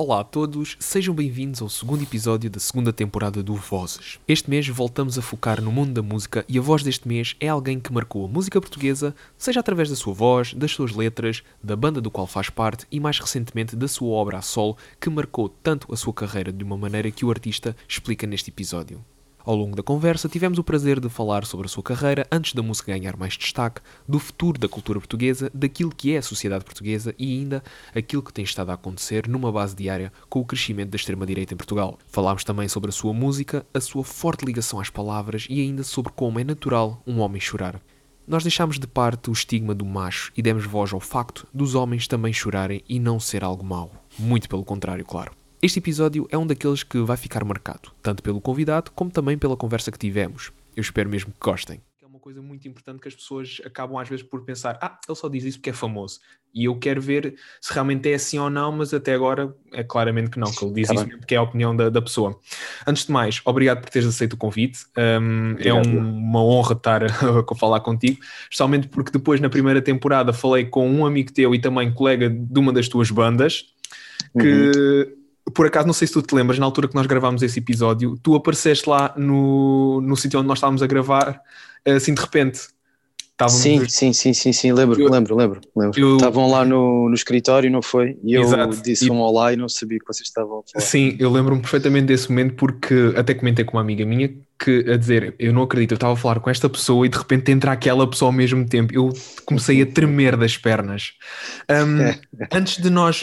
Olá a todos, sejam bem-vindos ao segundo episódio da segunda temporada do Vozes. Este mês voltamos a focar no mundo da música e a voz deste mês é alguém que marcou a música portuguesa, seja através da sua voz, das suas letras, da banda do qual faz parte e mais recentemente da sua obra a solo, que marcou tanto a sua carreira de uma maneira que o artista explica neste episódio. Ao longo da conversa, tivemos o prazer de falar sobre a sua carreira antes da música ganhar mais destaque, do futuro da cultura portuguesa, daquilo que é a sociedade portuguesa e ainda aquilo que tem estado a acontecer numa base diária com o crescimento da extrema-direita em Portugal. Falámos também sobre a sua música, a sua forte ligação às palavras e ainda sobre como é natural um homem chorar. Nós deixámos de parte o estigma do macho e demos voz ao facto dos homens também chorarem e não ser algo mau. Muito pelo contrário, claro. Este episódio é um daqueles que vai ficar marcado, tanto pelo convidado como também pela conversa que tivemos. Eu espero mesmo que gostem. É uma coisa muito importante que as pessoas acabam às vezes por pensar: ah, ele só diz isso porque é famoso. E eu quero ver se realmente é assim ou não, mas até agora é claramente que não, que ele diz tá isso porque é a opinião da, da, pessoa. Antes de mais, obrigado por teres aceito o convite. Um, é um, uma honra estar a falar contigo, especialmente porque depois na primeira temporada falei com um amigo teu e também colega de uma das tuas bandas que. Uhum por acaso, não sei se tu te lembras, na altura que nós gravámos esse episódio, tu apareceste lá no, no sítio onde nós estávamos a gravar, assim de repente. Estávamos sim, sim, sim, sim, sim, lembro, eu, lembro, lembro, lembro. Eu, Estavam lá no, no escritório, não foi? E eu exato, disse e, um olá e não sabia que vocês estavam a falar. Sim, eu lembro-me perfeitamente desse momento porque até comentei com uma amiga minha que a dizer, eu não acredito, eu estava a falar com esta pessoa e de repente entra aquela pessoa ao mesmo tempo. Eu comecei a tremer das pernas. Um, antes de nós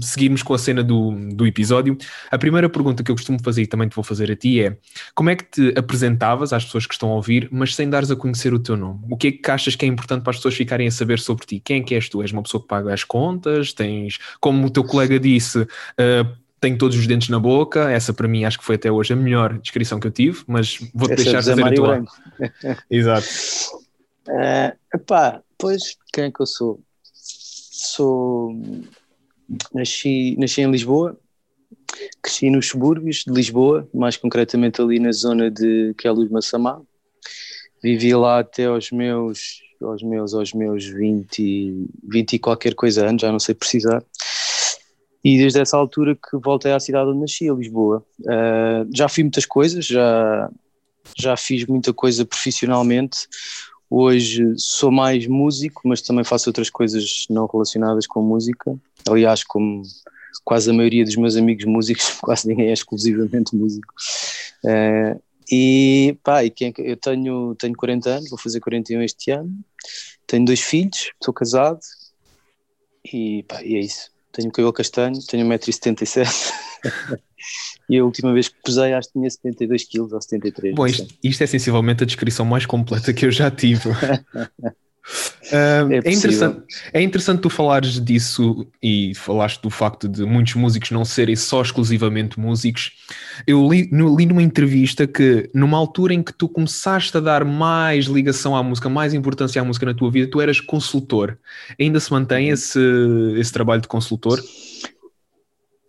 seguirmos com a cena do, do episódio, a primeira pergunta que eu costumo fazer e também te vou fazer a ti é: como é que te apresentavas às pessoas que estão a ouvir, mas sem dares a conhecer o teu nome? O que é que achas que é importante para as pessoas ficarem a saber sobre ti? Quem é que és tu? És uma pessoa que paga as contas? Tens, como o teu colega disse, uh, tenho todos os dentes na boca. Essa para mim acho que foi até hoje a melhor descrição que eu tive, mas vou-te deixar fazer a tua. Exato. Uh, epá, pois, quem é que eu sou? Sou. Nasci, nasci em Lisboa, cresci nos subúrbios de Lisboa, mais concretamente ali na zona de que é Massamá. Vivi lá até aos meus, aos meus, aos meus 20, 20 e qualquer coisa anos, já não sei precisar. E desde essa altura que voltei à cidade onde nasci, a Lisboa. Uh, já fiz muitas coisas, já, já fiz muita coisa profissionalmente. Hoje sou mais músico, mas também faço outras coisas não relacionadas com música. Aliás, como quase a maioria dos meus amigos músicos, quase ninguém é exclusivamente músico. Uh, e pá, e quem, é eu tenho, tenho 40 anos, vou fazer 41 este ano. Tenho dois filhos, sou casado e, pá, e é isso tenho cabelo castanho, tenho 1,77m e a última vez que pesei acho que tinha 72 kg ou 73 Bom, isto, isto, é sensivelmente a descrição mais completa que eu já tive. Uh, é, é, interessante, é interessante tu falares disso e falaste do facto de muitos músicos não serem só exclusivamente músicos. Eu li, no, li numa entrevista que numa altura em que tu começaste a dar mais ligação à música, mais importância à música na tua vida, tu eras consultor. Ainda se mantém uhum. esse, esse trabalho de consultor?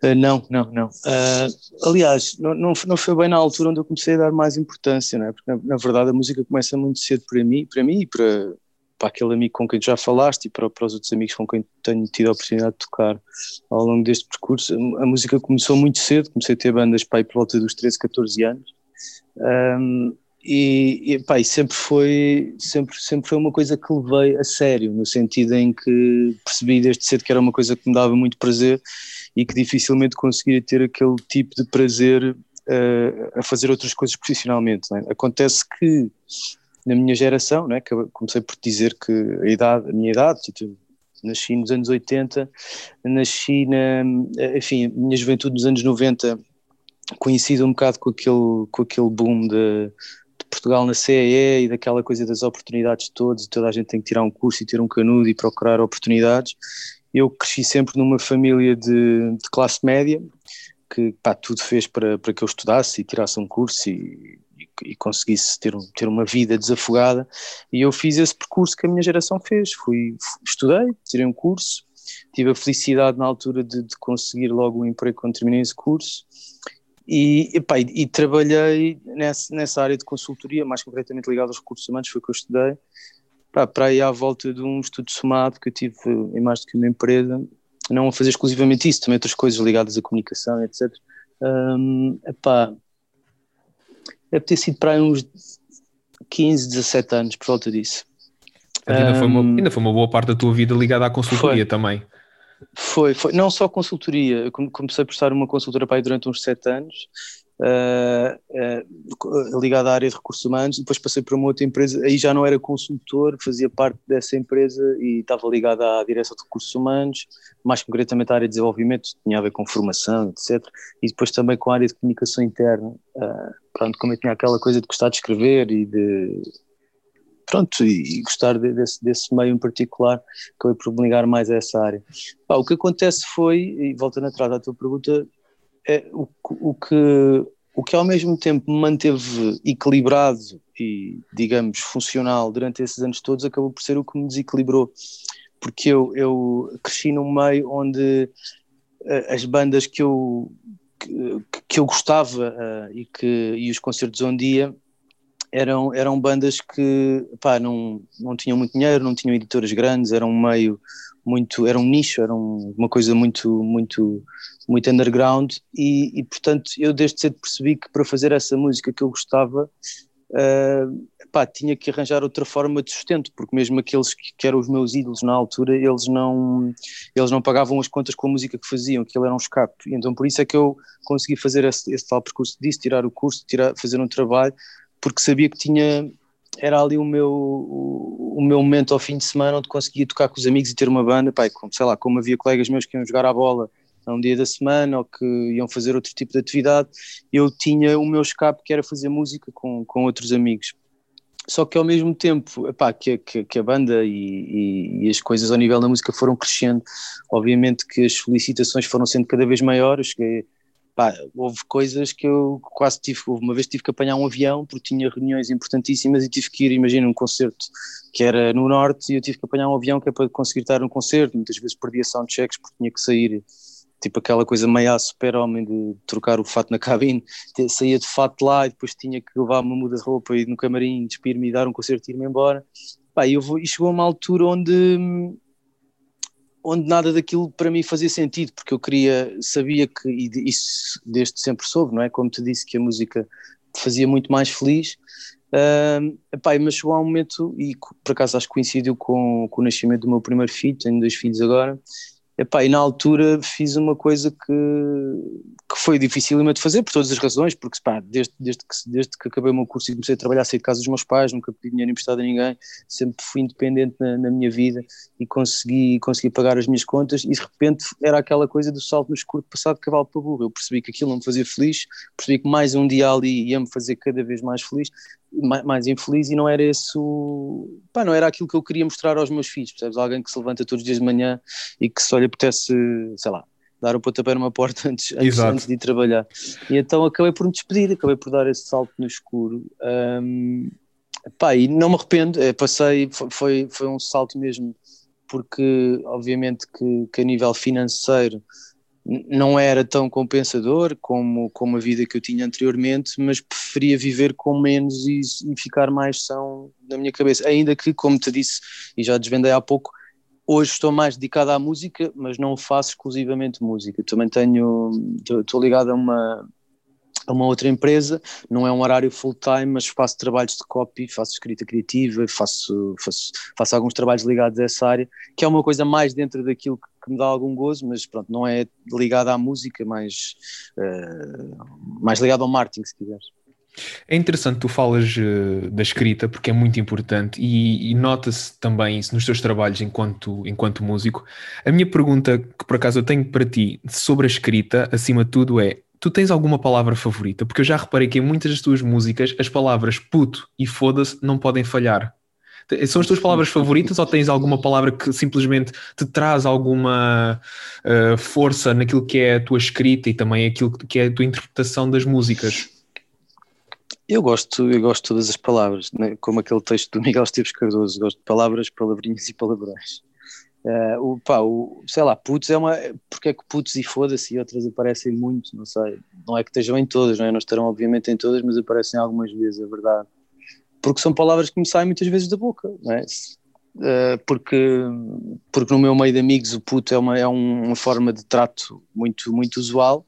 Uh, não, não, não. Uh, aliás, não, não, não, foi bem na altura onde eu comecei a dar mais importância, não é? porque na, na verdade a música começa muito cedo para mim, para mim e para para aquele amigo com quem já falaste e para, para os outros amigos com quem tenho tido a oportunidade de tocar ao longo deste percurso. A música começou muito cedo, comecei a ter bandas aí por volta dos 13, 14 anos. Um, e, e, pá, e sempre foi sempre sempre foi uma coisa que levei a sério no sentido em que percebi desde cedo que era uma coisa que me dava muito prazer e que dificilmente conseguiria ter aquele tipo de prazer uh, a fazer outras coisas profissionalmente é? acontece que na minha geração, né, que comecei por dizer que a idade, a minha idade, tipo, nasci nos anos 80, nasci na, enfim, minha juventude nos anos 90 coincide um bocado com aquele, com aquele boom de, de Portugal na CEE e daquela coisa das oportunidades todas, toda a gente tem que tirar um curso e ter um canudo e procurar oportunidades. Eu cresci sempre numa família de, de classe média, que pá, tudo fez para, para que eu estudasse e tirasse um curso e e conseguisse ter, ter uma vida desafogada. E eu fiz esse percurso que a minha geração fez. Fui, estudei, tirei um curso, tive a felicidade na altura de, de conseguir logo um emprego quando terminei esse curso. E, epá, e, e trabalhei nessa, nessa área de consultoria, mais concretamente ligado aos recursos humanos, foi o que eu estudei. Pá, para aí à volta de um estudo somado que eu tive em mais do que uma empresa, não a fazer exclusivamente isso, também outras coisas ligadas à comunicação, etc. Um, epá, deve ter sido para aí uns 15, 17 anos, por volta disso. Ainda, foi uma, ainda foi uma boa parte da tua vida ligada à consultoria foi. também. Foi, foi, não só consultoria, eu comecei por estar numa consultora para aí durante uns 7 anos, uh, uh, ligado à área de recursos humanos, depois passei para uma outra empresa, aí já não era consultor, fazia parte dessa empresa e estava ligado à direção de recursos humanos, mais concretamente à área de desenvolvimento, tinha a ver com formação, etc. E depois também com a área de comunicação interna, uh, pronto, como eu tinha aquela coisa de gostar de escrever e de pronto, e, gostar de, desse, desse meio em particular, acabei por me ligar mais a essa área. o que acontece foi, e voltando atrás à tua pergunta, é, o, o, que, o que ao mesmo tempo me manteve equilibrado e, digamos, funcional durante esses anos todos, acabou por ser o que me desequilibrou, porque eu, eu cresci num meio onde uh, as bandas que eu, que, que eu gostava uh, e, que, e os concertos onde ia eram, eram bandas que pá, não, não tinham muito dinheiro, não tinham editoras grandes, eram um meio muito, era um nicho, era uma coisa muito, muito, muito underground e, e, portanto eu desde cedo percebi que para fazer essa música que eu gostava uh, pá, tinha que arranjar outra forma de sustento, porque mesmo aqueles que, que, eram os meus ídolos na altura, eles não, eles não pagavam as contas com a música que faziam, aquilo era um escape, então por isso é que eu consegui fazer esse, esse tal percurso disso, tirar o curso, tirar, fazer um trabalho, porque sabia que tinha era ali o meu, o, o, meu momento ao fim de semana onde conseguia tocar com os amigos e ter uma banda, pai, como, sei lá, como havia colegas meus que iam jogar a bola a um dia da semana ou que iam fazer outro tipo de atividade, eu tinha o meu escape que era fazer música com, com outros amigos. Só que ao mesmo tempo epá, que, que, que a banda e, e, e, as coisas ao nível da música foram crescendo, obviamente que as solicitações foram sendo cada vez maiores. Cheguei, pá, houve coisas que eu quase tive, uma vez tive que apanhar um avião porque tinha reuniões importantíssimas e tive que ir, imagina, um concerto que era no norte e eu tive que apanhar um avião que é para conseguir estar num concerto, muitas vezes perdia soundchecks porque tinha que sair tipo aquela coisa meio super homem de trocar o fato na cabine, saía de fato lá e depois tinha que levar uma muda de roupa e no camarim, despir-me e dar um concerto e ir-me embora. Pá, eu vou, e chegou uma altura onde, onde nada daquilo para mim fazia sentido, porque eu queria, sabia que, e isso desde sempre soube, não é? Como te disse, que a música te fazia muito mais feliz. Uh, epá, mas chegou a um momento, e por acaso acho que coincidiu com, com o nascimento do meu primeiro filho, tenho dois filhos agora, Epá, e na altura fiz uma coisa que, que foi difícil de fazer por todas as razões, porque pá, desde, desde, que, desde que acabei o meu curso e comecei a trabalhar, saí de casa dos meus pais, nunca pedi dinheiro emprestado a ninguém, sempre fui independente na, na, minha vida e consegui, consegui pagar as minhas contas e de repente era aquela coisa do salto no escuro passado de cavalo para burro. Eu percebi que aquilo não me fazia feliz, percebi que mais um dia ali ia me fazer cada vez mais feliz mais infeliz e não era esse o... Pá, não era aquilo que eu queria mostrar aos meus filhos, percebes? Alguém que se levanta todos os dias de manhã e que só lhe apetece, sei lá, dar o pontapé numa porta antes, antes, antes, de ir trabalhar. E então acabei por me despedir, acabei por dar esse salto no escuro. Um, pá, e não me arrependo, é, passei, foi, foi um salto mesmo, porque obviamente que, que a nível financeiro não era tão compensador como, como a vida que eu tinha anteriormente, mas preferia viver com menos e, e, ficar mais são na minha cabeça. Ainda que, como te disse e já desvendei há pouco, hoje estou mais dedicado à música, mas não faço exclusivamente música. Também tenho, estou ligado a uma, a uma outra empresa, não é um horário full time, mas faço trabalhos de copy, faço escrita criativa, faço, faço, faço alguns trabalhos ligados a essa área, que é uma coisa mais dentro daquilo que, que me dá algum gozo, mas pronto, não é ligado à música, mais, uh, mais ligado ao marketing, se quiseres. É interessante tu falas uh, da escrita porque é muito importante e, e nota-se também isso nos teus trabalhos enquanto, enquanto músico. A minha pergunta que por acaso eu tenho para ti sobre a escrita, acima de tudo, é tu tens alguma palavra favorita? Porque eu já reparei que em muitas das tuas músicas as palavras puto e foda-se não podem falhar. São as tuas palavras favoritas ou tens alguma palavra que simplesmente te traz alguma uh, força naquilo que é a tua escrita e também aquilo que é a tua interpretação das músicas? Eu gosto, eu gosto de todas as palavras, né? como aquele texto do Miguel Esteves Cardoso, gosto de palavras, palavrinhas e palavrões. Uh, o, pá, o, sei lá, putz é uma. Porque é que putz e foda-se e outras aparecem muito, não sei. Não é que estejam em todas, não, é? não estarão obviamente em todas, mas aparecem algumas vezes, é verdade. Porque são palavras que me saem muitas vezes da boca, não é? uh, porque, porque no meu meio de amigos o puto é uma, é uma forma de trato muito, muito usual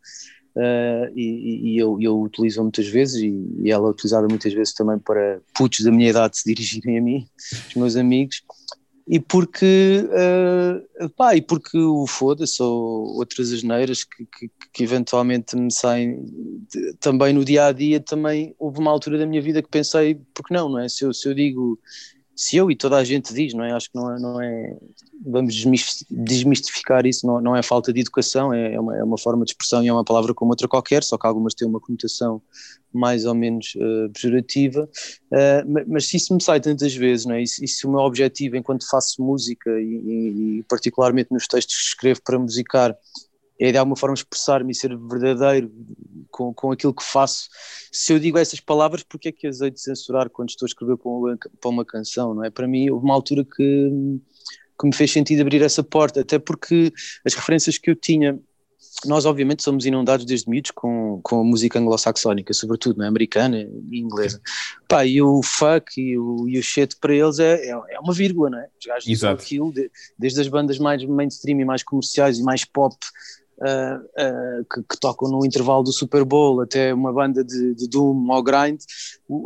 uh, e, e, eu, eu utilizo muitas vezes e, e ela é utilizada muitas vezes também para putos da minha idade se dirigirem a mim, os meus amigos, e porque, uh, pá, e porque o foda-se ou outras asneiras que, que, que, eventualmente me saem de, também no dia a dia, também houve uma altura da minha vida que pensei, porque não, não é? Se eu, se eu digo se eu e toda a gente diz, não é? Acho que não é, não é vamos desmistificar isso, não, não é falta de educação, é, é, uma, é uma forma de expressão e é uma palavra como outra qualquer, só que algumas têm uma conotação mais ou menos uh, pejorativa, uh, mas, mas, se isso me sai tantas vezes, não é? E se, e se o meu objetivo enquanto faço música e, e particularmente nos textos que escrevo para musicar é de alguma forma expressar-me e ser verdadeiro com, com aquilo que faço. Se eu digo essas palavras, porque é que as hei de censurar quando estou a escrever para uma, para uma canção, não é? Para mim, houve uma altura que, que me fez sentido abrir essa porta, até porque as referências que eu tinha nós obviamente somos inundados desde miúdos com, com a música anglo-saxónica, sobretudo, é? americana e inglesa. Pá, e o fuck e o, e o shit para eles é, é, é uma vírgula, não é? Os gajos Exato. aquilo, de, desde as bandas mais mainstream e mais comerciais e mais pop uh, uh, que, que, tocam no intervalo do Super Bowl, até uma banda de, de Doom ou Grind,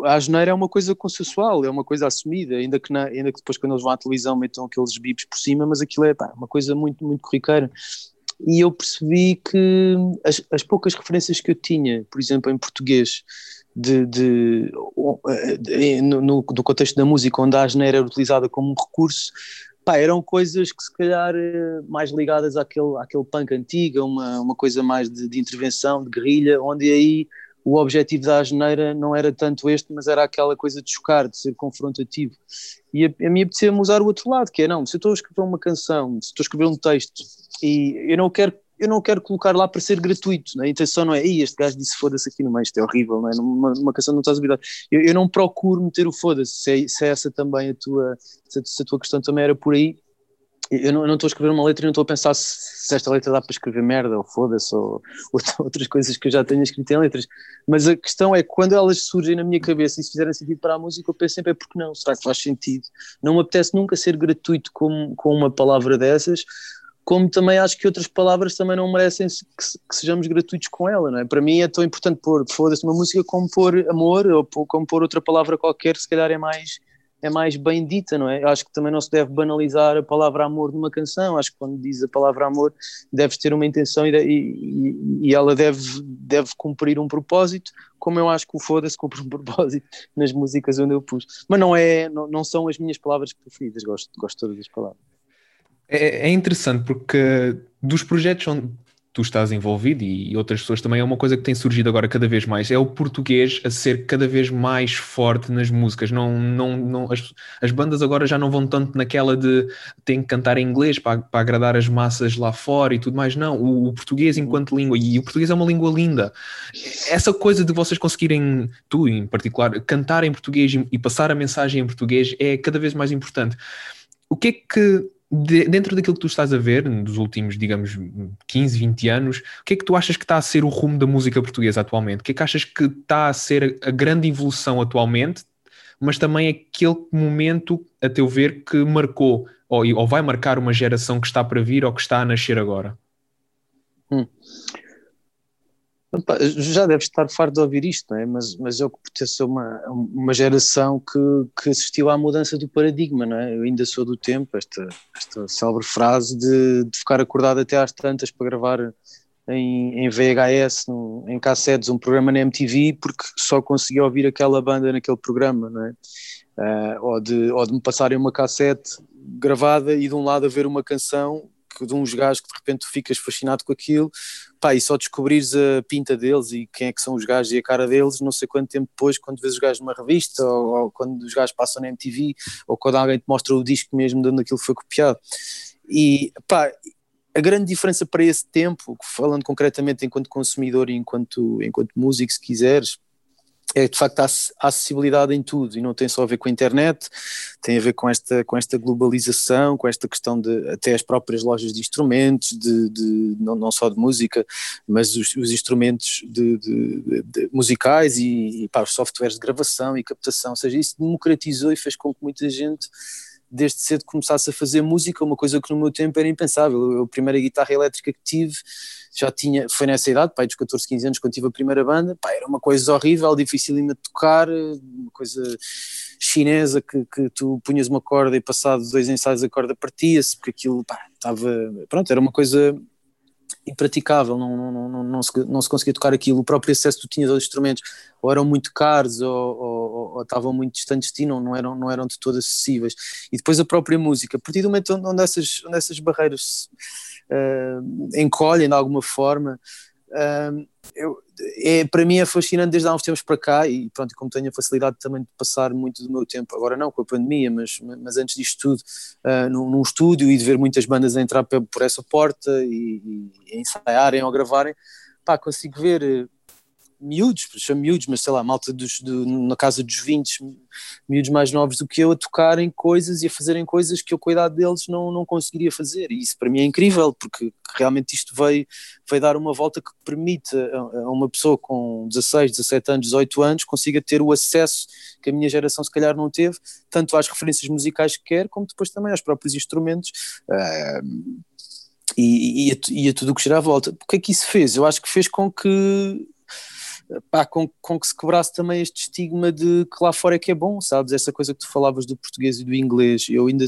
a geneira é uma coisa consensual, é uma coisa assumida, ainda que, na, ainda que depois quando eles vão à televisão metam aqueles bips por cima, mas aquilo é pá, uma coisa muito, muito corriqueira. E eu percebi que as, as poucas referências que eu tinha, por exemplo, em português, de, de, de no, no, contexto da música, onde a geneira era utilizada como um recurso, pá, eram coisas que se calhar eh, mais ligadas àquele, àquele punk antigo, uma, uma coisa mais de, de intervenção, de guerrilha, onde aí o objetivo da asneira não era tanto este, mas era aquela coisa de chocar, de ser confrontativo. E a, a mim apetecia-me usar o outro lado, que é, não, se eu estou a escrever uma canção, se estou a escrever um texto, e eu não quero eu não quero colocar lá para ser gratuito, né? a intenção não é, este gajo disse foda-se aqui no meio, isto é horrível, não é? numa, numa canção não estás habilidade. Eu, eu não procuro meter o foda-se, se, é, se é essa também a tua, se a tua questão também era por aí, eu não, eu não estou a escrever uma letra e não estou a pensar se, se esta letra dá para escrever merda ou foda-se ou, ou, outras coisas que eu já tenho escrito em letras. Mas a questão é quando elas surgem na minha cabeça e se fizerem sentido para a música, eu penso sempre é porque não, será que faz sentido? Não me apetece nunca ser gratuito com, com uma palavra dessas, como também acho que outras palavras também não merecem que, que, sejamos gratuitos com ela, não é? Para mim é tão importante pôr, foda-se, uma música como pôr amor ou como pôr outra palavra qualquer, se calhar é mais é mais bem dita, não é? Acho que também não se deve banalizar a palavra amor numa canção, acho que quando diz a palavra amor deves ter uma intenção e, e, e ela deve, deve cumprir um propósito, como eu acho que o Foda-se cumpre um propósito nas músicas onde eu pus. Mas não, é, não, não são as minhas palavras preferidas, gosto, gosto todas as palavras. É, é interessante porque dos projetos onde tu estás envolvido e outras pessoas também é uma coisa que tem surgido agora cada vez mais é o português a ser cada vez mais forte nas músicas. Não não não as, as bandas agora já não vão tanto naquela de tem que cantar em inglês para, para agradar as massas lá fora e tudo mais. Não o, o, português enquanto língua e o português é uma língua linda. Essa coisa de vocês conseguirem tu em particular cantar em português e, e passar a mensagem em português é cada vez mais importante. O que é que de, dentro daquilo que tu estás a ver nos últimos, digamos, 15, 20 anos, o que é que tu achas que está a ser o rumo da música portuguesa atualmente? O que é que achas que está a ser a grande evolução atualmente, mas também aquele momento, a teu ver, que marcou ou, ou vai marcar uma geração que está para vir ou que está a nascer agora? Hum já deve estar farto de ouvir isto, é? mas, mas eu pertenço a uma, uma geração que, que assistiu à mudança do paradigma, não é? Eu ainda sou do tempo, esta, esta célebre frase de, de ficar acordado até às tantas para gravar em, em VHS, no, em cassetes, um programa na MTV, porque só conseguia ouvir aquela banda naquele programa, não é? Uh, ou, de, ou de me passarem uma cassete gravada e de um lado a ver uma canção que de uns gajos que de repente tu ficas fascinado com aquilo, pá, e só descobrires a pinta deles e quem é que são os gajos e a cara deles, não sei quanto tempo depois, quando vês os gajos numa revista, ou, ou quando os gajos passam na MTV, ou quando alguém te mostra o disco mesmo de onde aquilo foi copiado. E, pá, a grande diferença para esse tempo, falando concretamente enquanto consumidor e enquanto, enquanto músico, se quiseres, é de facto a acessibilidade em tudo e não tem só a ver com a internet, tem a ver com esta, com esta globalização, com esta questão de até as próprias lojas de instrumentos, de, de não, não só de música, mas os, os instrumentos de, de, musicais e, e para os softwares de gravação e captação, ou seja, isso democratizou e fez com que muita gente desde cedo começasse a fazer música, uma coisa que no meu tempo era impensável. A primeira guitarra elétrica que tive já tinha, foi nessa idade, pai, dos 14, 15 anos, quando tive a primeira banda, pá, era uma coisa horrível, difícil de tocar, uma coisa chinesa que, que tu punhas uma corda e passado dois ensaios a corda partia-se, porque aquilo, pá, estava, pronto, era uma coisa impraticável, não, não, não, não, se, não se conseguia tocar aquilo, o próprio acesso que tu tinhas aos instrumentos ou eram muito caros ou, ou, ou estavam muito distantes de ti, não, não, eram, não eram de todo acessíveis. E depois a própria música, a partir do momento onde essas, onde essas barreiras uh, encolhem de alguma forma, eu, é, para mim é fascinante desde há uns tempos para cá e pronto, como tenho a facilidade também de passar muito do meu tempo, agora não com a pandemia, mas, mas antes disto tudo, uh, num, num, estúdio e de ver muitas bandas entrar por essa porta e, e ensaiarem ou gravarem, pá, consigo ver miúdos, chamo miúdos, mas sei lá, malta dos, do, na casa dos 20, miúdos mais novos do que eu, a tocarem coisas e a fazerem coisas que eu, com a idade deles, não, não conseguiria fazer. E isso para mim é incrível, porque realmente isto veio, veio dar uma volta que permite a, uma pessoa com 16, 17 anos, 18 anos, consiga ter o acesso que a minha geração se calhar não teve, tanto às referências musicais que quer, como depois também aos próprios instrumentos. Uh, e, e, a, e a tudo o que gira à volta. O que é que isso fez? Eu acho que fez com que pá, com, com que se quebrasse também este estigma de que lá fora é que é bom, sabes? Essa coisa que tu falavas do português e do inglês. Eu ainda,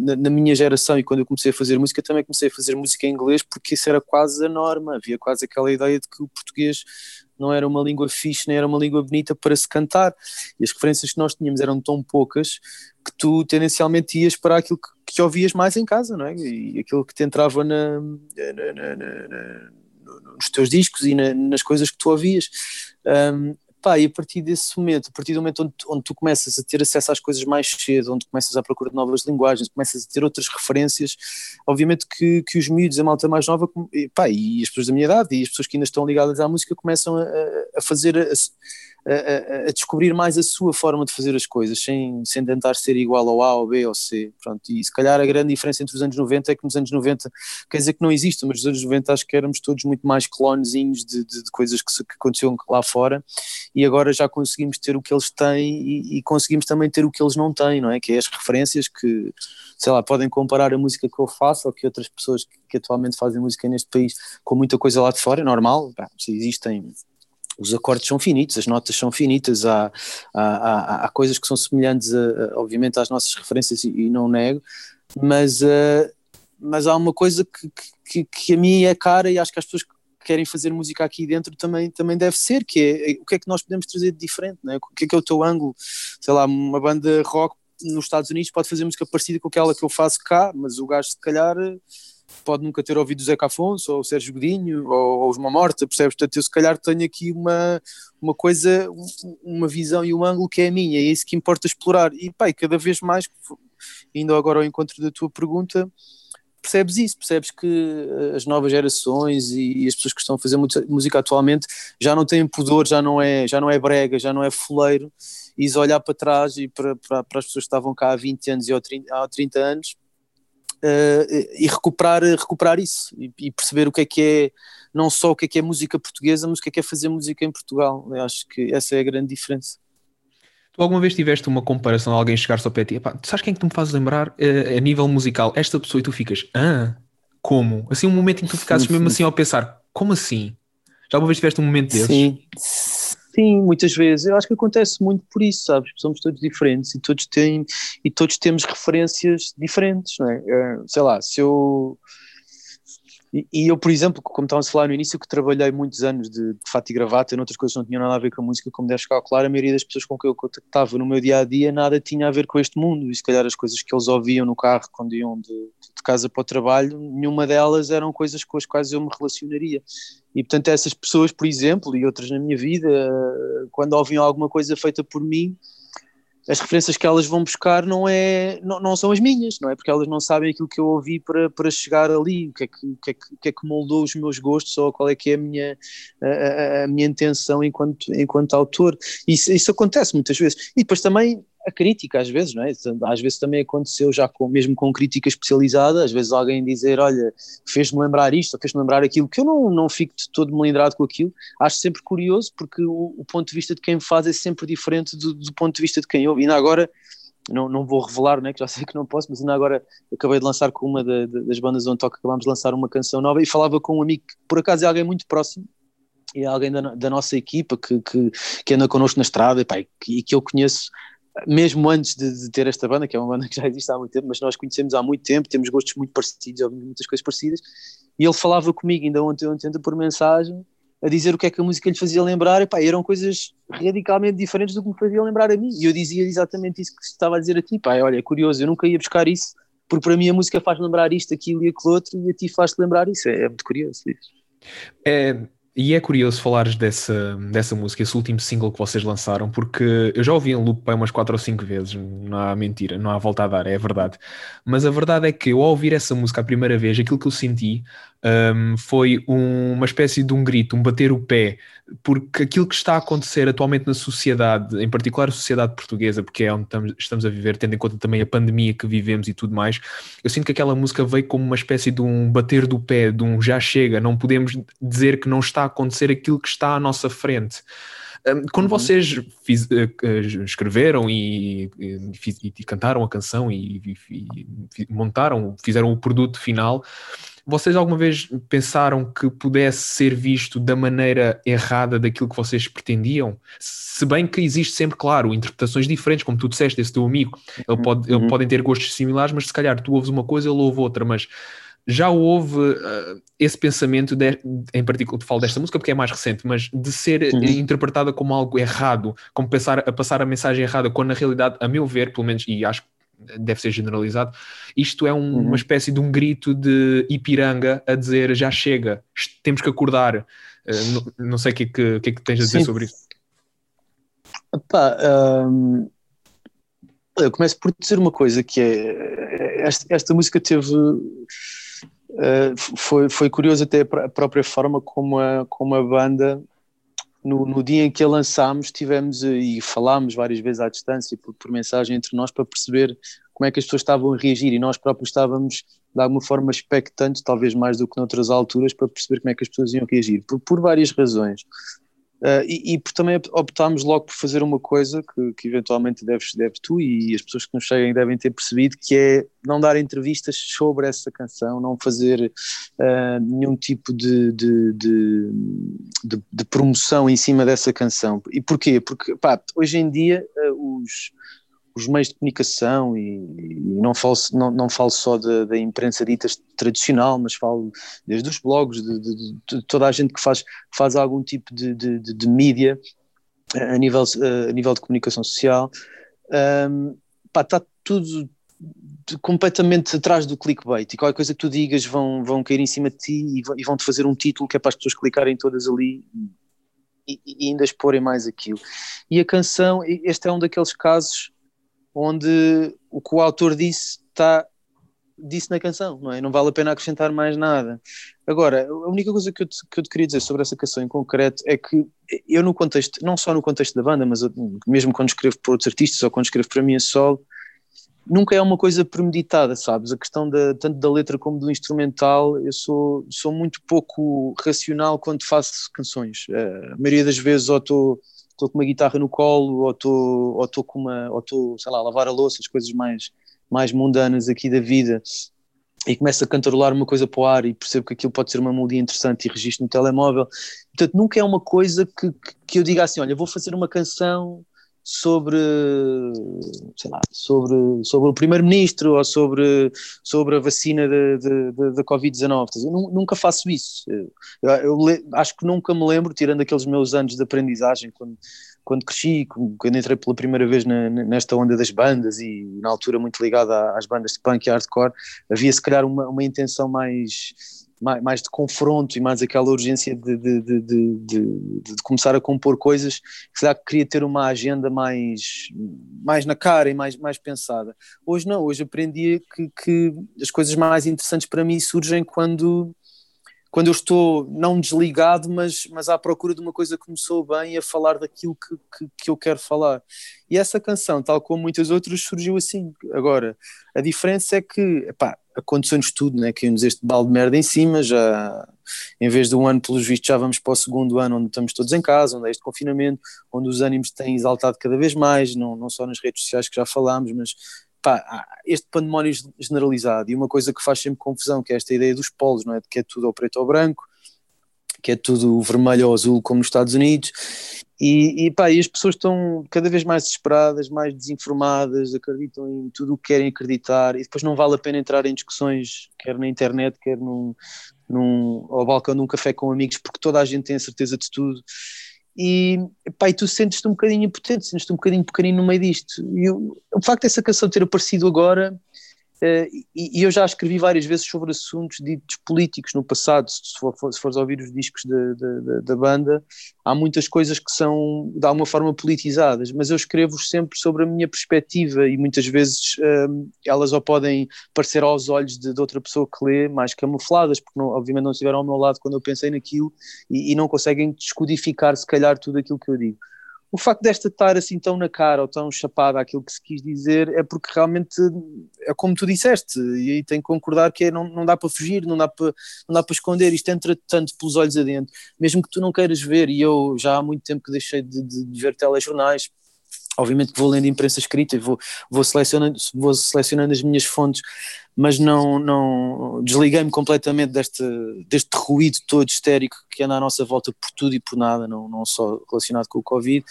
na, na, minha geração e quando eu comecei a fazer música, também comecei a fazer música em inglês porque isso era quase a norma. Havia quase aquela ideia de que o português não era uma língua fixe, nem era uma língua bonita para se cantar. E as referências que nós tínhamos eram tão poucas que tu tendencialmente ias para aquilo que, que ouvias mais em casa, não é? E aquilo que te entrava na, na, na, na nos teus discos e na, nas coisas que tu ouvias. Um, pá, e a partir desse momento, a partir do momento onde, onde, tu começas a ter acesso às coisas mais cedo, onde começas a procura de novas linguagens, começas a ter outras referências, obviamente que, que os miúdos, a malta mais nova, pá, e as pessoas da minha idade e as pessoas que ainda estão ligadas à música começam a, a fazer. A, a, a, descobrir mais a sua forma de fazer as coisas, sem, sem tentar ser igual ao A ou B ou C. Pronto, e se calhar a grande diferença entre os anos 90 é que nos anos 90, quer dizer que não existe, mas nos anos 90 acho que éramos todos muito mais clonezinhos de, de, de coisas que, que, aconteciam lá fora e agora já conseguimos ter o que eles têm e, e, conseguimos também ter o que eles não têm, não é? Que é as referências que, sei lá, podem comparar a música que eu faço ou que outras pessoas que, que atualmente fazem música neste país com muita coisa lá de fora, é normal, pá, se existem os acordes são finitos, as notas são finitas, há, há, há, há coisas que são semelhantes, a, a, obviamente, às nossas referências e, e não nego, mas, uh, mas há uma coisa que, que, que, a mim é cara e acho que as pessoas que querem fazer música aqui dentro também, também deve ser, que é o que é que nós podemos trazer de diferente, né? o que é que é o teu ângulo, sei lá, uma banda rock nos Estados Unidos pode fazer música parecida com aquela que eu faço cá, mas o gajo se calhar pode nunca ter ouvido o Zeca Afonso ou o Sérgio Godinho ou, ou os Mamorta, percebes? Portanto, eu se calhar tenho aqui uma, uma coisa, uma visão e um ângulo que é a minha, é isso que importa explorar. E e cada vez mais, indo agora ao encontro da tua pergunta, percebes isso, percebes que eh, as novas gerações e, e, as pessoas que estão a fazer música atualmente já não têm pudor, já não é, já não é brega, já não é fuleiro, e olhar para trás e para, para, para as pessoas que estavam cá há 20 anos e há 30, há 30 anos uh, e recuperar, recuperar isso e, e, perceber o que é que é, não só o que é que é música portuguesa, mas o que é que é fazer música em Portugal. Eu acho que essa é a grande diferença. Tu alguma vez tiveste uma comparação de alguém chegar-se ao pé de ti? sabes quem é que tu me fazes lembrar uh, a nível musical? Esta pessoa e tu ficas, ah, como? Assim, um momento em que tu ficasses mesmo assim ao pensar, como assim? Já alguma vez tiveste um momento desses? Sim, Sim, muitas vezes. Eu acho que acontece muito por isso, sabes? Somos todos diferentes e todos têm e todos temos referências diferentes, não é? Uh, sei lá, se eu e, eu, por exemplo, como estávamos a falar no início, que trabalhei muitos anos de, de fato e gravata, e outras coisas não tinham nada a ver com a música, como deves calcular, a maioria das pessoas com quem eu contactava no meu dia a dia nada tinha a ver com este mundo, e se calhar as coisas que eles ouviam no carro quando iam de, de casa para o trabalho, nenhuma delas eram coisas com as quais eu me relacionaria. E portanto, essas pessoas, por exemplo, e outras na minha vida, quando ouvem alguma coisa feita por mim, as referências que elas vão buscar não, é, não, não são as minhas, não é? Porque elas não sabem aquilo que eu ouvi para, para chegar ali, o que, é que, o, que é que, o que é que moldou os meus gostos ou qual é que é a minha, a, a minha intenção enquanto, enquanto autor. Isso, isso acontece muitas vezes. E depois também a crítica às vezes, não é? Às vezes também aconteceu já com, mesmo com crítica especializada, às vezes alguém dizer, olha, fez-me lembrar isto, ou fez-me lembrar aquilo, que eu não, não fico de todo melindrado com aquilo, acho sempre curioso, porque o, o, ponto de vista de quem faz é sempre diferente do, do ponto de vista de quem ouve, ainda agora não, não vou revelar, né, que já sei que não posso, mas ainda agora acabei de lançar com uma da, das bandas onde toco, acabámos de lançar uma canção nova e falava com um amigo que por acaso é alguém muito próximo é alguém da, da nossa equipa que, que, que anda connosco na estrada e, e que eu conheço mesmo antes de, de, ter esta banda, que é uma banda que já existe há muito tempo, mas nós conhecemos há muito tempo, temos gostos muito parecidos, ouvimos muitas coisas parecidas, e ele falava comigo ainda ontem, ontem por mensagem, a dizer o que é que a música lhe fazia lembrar, e pá, eram coisas radicalmente diferentes do que me fazia lembrar a mim, e eu dizia exatamente isso que estava a dizer a ti, pá, olha, é curioso, eu nunca ia buscar isso, porque para mim a música faz lembrar isto, aquilo e aquilo outro, e a ti faz-te lembrar isso, é, é muito curioso isso. É, e é curioso falares dessa, dessa música, esse último single que vocês lançaram, porque eu já ouvi em loop umas 4 ou 5 vezes, não há mentira, não há volta a dar, é verdade. Mas a verdade é que eu, ao ouvir essa música a primeira vez, aquilo que eu senti um, foi um, uma espécie de um grito, um bater o pé, porque aquilo que está a acontecer atualmente na sociedade, em particular a sociedade portuguesa, porque é onde estamos, a viver, tendo em conta também a pandemia que vivemos e tudo mais, eu sinto que aquela música veio como uma espécie de um bater do pé, de um já chega, não podemos dizer que não está a acontecer aquilo que está à nossa frente. Quando uhum. vocês fiz, eh, eh, escreveram e, e, e, cantaram a canção e, e, montaram, fizeram o produto final, vocês alguma vez pensaram que pudesse ser visto da maneira errada daquilo que vocês pretendiam? Se bem que existe sempre, claro, interpretações diferentes, como tu disseste, esse teu amigo, ele pode, uhum. ele podem ter gostos similares, mas se calhar tu ouves uma coisa, ele ouve outra, mas já houve uh, esse pensamento, de, em particular, falo desta música porque é mais recente, mas de ser interpretada como algo errado, como pensar, a passar a mensagem errada, quando na realidade, a meu ver, pelo menos, e acho que deve ser generalizado, isto é um, uhum. uma espécie de um grito de Ipiranga a dizer já chega, temos que acordar. Uh, não, não, sei o que, é que, que, é que tens a dizer Sim. sobre isso. Epá, um, eu começo por dizer uma coisa que é esta, esta música teve foi, foi curioso até a própria forma como a, como a banda no, no, dia em que a lançámos, tivemos eh, e falámos várias vezes à distância, por, por, mensagem entre nós, para perceber como é que as pessoas estavam a reagir e nós próprios estávamos, de alguma forma, expectantes, talvez mais do que noutras alturas, para perceber como é que as pessoas iam reagir, por, por várias razões. Uh, e, e por, também optámos logo por fazer uma coisa que, que eventualmente deves, deves tu e as pessoas que nos seguem devem ter percebido, que é não dar entrevistas sobre essa canção, não fazer uh, nenhum tipo de, de, de, de, promoção em cima dessa canção. E porquê? Porque pá, hoje em dia uh, os os meios de comunicação e, e não, falo, não, não falo só da, da, imprensa dita tradicional, mas falo desde os blogs, de, de, de toda a gente que faz, faz algum tipo de, de, mídia a nível, a nível de comunicação social, um, pá, está tudo completamente atrás do clickbait e qualquer coisa que tu digas vão, vão cair em cima de ti e vão-te fazer um título que é para as pessoas clicarem todas ali e, e ainda exporem mais aquilo. E a canção, este é um daqueles casos onde o que o autor disse está disse na canção, não é? Não vale a pena acrescentar mais nada. Agora, a única coisa que eu, te, que eu te queria dizer sobre essa canção em concreto é que eu no contexto, não só no contexto da banda, mas mesmo quando escrevo para outros artistas ou quando escrevo para mim solo, nunca é uma coisa premeditada, sabes? A questão da, tanto da letra como do instrumental, eu sou, sou muito pouco racional quando faço canções. A maioria das vezes ou estou estou com uma guitarra no colo, ou estou, ou estou com uma, ou estou, sei lá, a lavar a louça, as coisas mais, mais mundanas aqui da vida, e começo a cantarolar uma coisa para o ar e percebo que aquilo pode ser uma melodia interessante e registro no telemóvel. Portanto, nunca é uma coisa que, que eu diga assim, olha, vou fazer uma canção sobre, sei lá, sobre, sobre o primeiro-ministro ou sobre, sobre a vacina da Covid-19. Eu nunca faço isso. Eu, eu, acho que nunca me lembro, tirando aqueles meus anos de aprendizagem, quando, quando cresci, quando entrei pela primeira vez na, nesta onda das bandas e na altura muito ligada às bandas de punk e hardcore, havia se calhar uma, uma intenção mais mais, mais de confronto e mais aquela urgência de, de, de, de, começar a compor coisas que será que queria ter uma agenda mais, mais na cara e mais, mais pensada. Hoje não, hoje aprendi que, que as coisas mais interessantes para mim surgem quando quando eu estou não desligado, mas, mas à procura de uma coisa que me soou bem e a falar daquilo que, que, que, eu quero falar. E essa canção, tal como muitas outras, surgiu assim. Agora, a diferença é que, epá, aconteceu-nos tudo, né? caiu-nos este balde de merda em cima, já em vez de um ano, pelos vistos, já vamos para o segundo ano onde estamos todos em casa, onde é este confinamento, onde os ânimos têm exaltado cada vez mais, não, não só nas redes sociais que já falámos, mas pá, este pandemónio generalizado e uma coisa que faz sempre confusão, que é esta ideia dos polos, não é? De que é tudo ao preto ou branco, que é tudo vermelho ou azul, como nos Estados Unidos, e, e, pá, e as pessoas estão cada vez mais desesperadas, mais desinformadas, acreditam em tudo o que querem acreditar, e depois não vale a pena entrar em discussões, quer na internet, quer num, num, ao balcão de um café com amigos, porque toda a gente tem a certeza de tudo. E, pá, e tu sentes-te um bocadinho impotente, sentes-te um bocadinho pequenino no meio disto. E o, o facto dessa canção ter aparecido agora Uh, e, e, eu já escrevi várias vezes sobre assuntos ditos políticos no passado. Se, for, se fores ouvir os discos da banda, há muitas coisas que são de alguma forma politizadas, mas eu escrevo sempre sobre a minha perspectiva e muitas vezes uh, elas ou podem parecer aos olhos de, de, outra pessoa que lê mais camufladas, porque não, obviamente não estiveram ao meu lado quando eu pensei naquilo e, e não conseguem descodificar, se calhar, tudo aquilo que eu digo o facto desta estar assim tão na cara ou tão chapada àquilo que se quis dizer é porque realmente é como tu disseste, e aí tenho que concordar que é, não, não dá para fugir, não dá para, não dá para esconder, isto entra tanto pelos olhos adentro, mesmo que tu não queiras ver, e eu já há muito tempo que deixei de, de, de ver telejornais, obviamente vou lendo imprensa escrita e vou, vou, selecionando, vou selecionando as minhas fontes, mas não, não desliguei-me completamente deste, deste ruído todo histérico que anda à nossa volta por tudo e por nada, não, não só relacionado com o Covid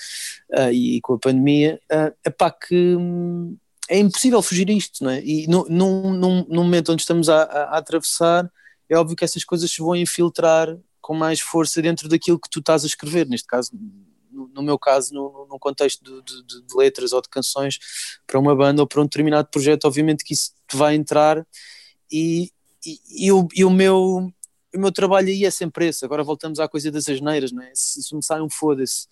uh, e com a pandemia, uh, epá, que hum, é impossível fugir isto, não é? E num, num, num momento onde estamos a, a, a atravessar, é óbvio que essas coisas se vão infiltrar com mais força dentro daquilo que tu estás a escrever, neste caso no, meu caso, no, no contexto de, de, de, letras ou de canções para uma banda ou para um determinado projeto, obviamente que isso te vai entrar e, e, e, o, e o, meu, o meu trabalho aí é sempre esse. Agora voltamos à coisa das asneiras, não é? Se, se me sai um foda-se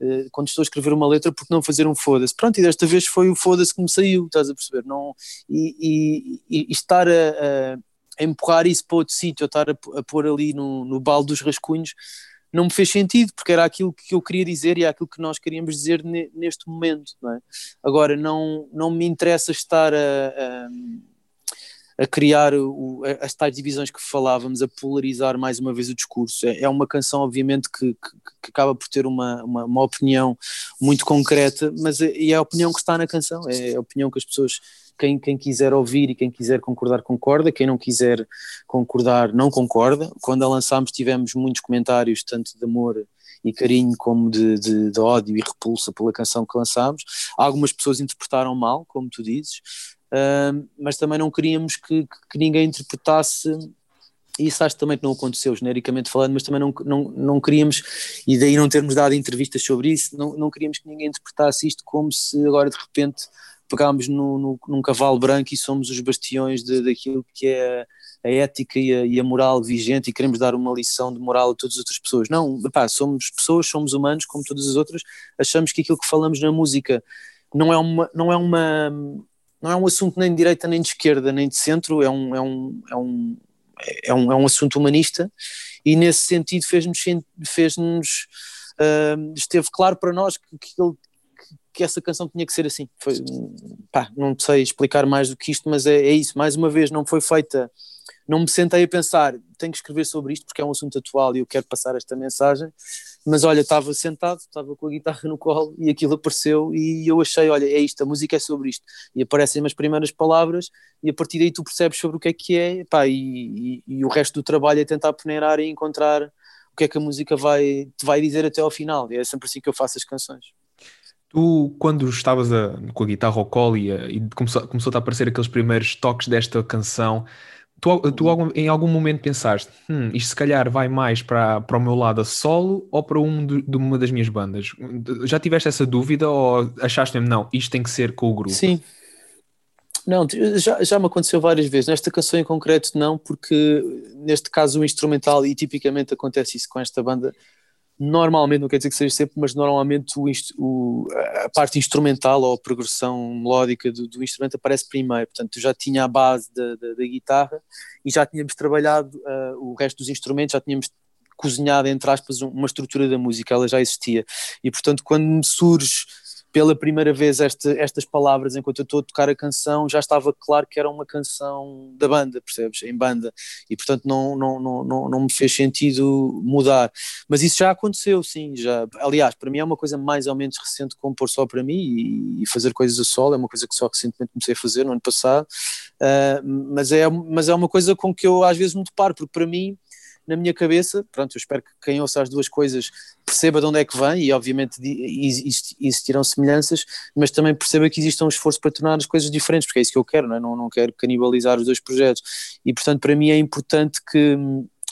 eh, quando estou a escrever uma letra, porque não fazer um foda-se? Pronto, e desta vez foi o foda-se que me saiu, estás a perceber? Não, e, e, e estar a, a, empurrar isso para outro sítio, estar a, a pôr ali no, no balde dos rascunhos, não me fez sentido, porque era aquilo que eu queria dizer e é aquilo que nós queríamos dizer neste momento. Não é? Agora, não, não me interessa estar a, a, a criar o, as tais divisões que falávamos, a polarizar mais uma vez o discurso. É, é uma canção, obviamente, que, que, que acaba por ter uma, uma, uma, opinião muito concreta, mas é, é a opinião que está na canção, é a opinião que as pessoas quem, quem quiser ouvir e quem quiser concordar, concorda, quem não quiser concordar, não concorda. Quando a lançámos, tivemos muitos comentários, tanto de amor e carinho, como de, de, de ódio e repulsa pela canção que lançámos. Algumas pessoas interpretaram mal, como tu dizes, uh, mas também não queríamos que, que ninguém interpretasse e isso acho também que não aconteceu genericamente falando, mas também não, não, não queríamos, e daí não termos dado entrevistas sobre isso, não, não queríamos que ninguém interpretasse isto como se agora de repente pegámos no, no, num cavalo branco e somos os bastiões de, daquilo que é a ética e a, e a, moral vigente e queremos dar uma lição de moral a todas as outras pessoas. Não, epá, somos pessoas, somos humanos como todas as outras, achamos que aquilo que falamos na música não é uma, não é uma não é um assunto nem de direita nem de esquerda nem de centro, é um, é um, é um, é um, é um assunto humanista e nesse sentido fez-nos fez-nos uh, esteve claro para nós que, que, que essa canção tinha que ser assim. Foi, pá, não sei explicar mais do que isto, mas é, é, isso. Mais uma vez, não foi feita. Não me sentei a pensar, tenho que escrever sobre isto porque é um assunto atual e eu quero passar esta mensagem. Mas olha, estava sentado, estava com a guitarra no colo e aquilo apareceu e eu achei, olha, é isto, a música é sobre isto. E aparecem as primeiras palavras e a partir daí tu percebes sobre o que é que é pá, e, e, e o resto do trabalho é tentar peneirar e encontrar o que é que a música vai, te vai dizer até ao final. E é sempre assim que eu faço as canções. Tu, quando estavas a, com a guitarra ao colo e, a, e começou, começou a aparecer aqueles primeiros toques desta canção, tu, tu uhum. em algum momento pensaste, hum, isto se calhar vai mais para, para o meu lado a solo ou para um de, de, uma das minhas bandas? Já tiveste essa dúvida ou achaste mesmo, não, isto tem que ser com o grupo? Sim. Não, já, já me aconteceu várias vezes. Nesta canção em concreto, não, porque neste caso o instrumental, e tipicamente acontece isso com esta banda, normalmente, não quer dizer que seja sempre, mas normalmente o, o, a parte instrumental ou a progressão melódica do, do, instrumento aparece primeiro. Portanto, já tinha a base da, da, da guitarra e já tínhamos trabalhado uh, o resto dos instrumentos, já tínhamos cozinhado, entre aspas, uma estrutura da música, ela já existia. E, portanto, quando me surge pela primeira vez este, estas palavras enquanto eu estou a tocar a canção, já estava claro que era uma canção da banda, percebes? Em banda. E portanto não, não, não, não, não me fez sentido mudar. Mas isso já aconteceu, sim. Já. Aliás, para mim é uma coisa mais ou menos recente compor só para mim e, fazer coisas a solo, é uma coisa que só recentemente comecei a fazer no ano passado. Uh, mas, é, mas é uma coisa com que eu às vezes me deparo, porque para mim na minha cabeça, pronto, eu espero que quem ouça as duas coisas perceba de onde é que vem e obviamente existirão semelhanças, mas também perceba que existe um esforço para tornar as coisas diferentes, porque é isso que eu quero, não, é? não, não quero canibalizar os dois projetos e portanto para mim é importante que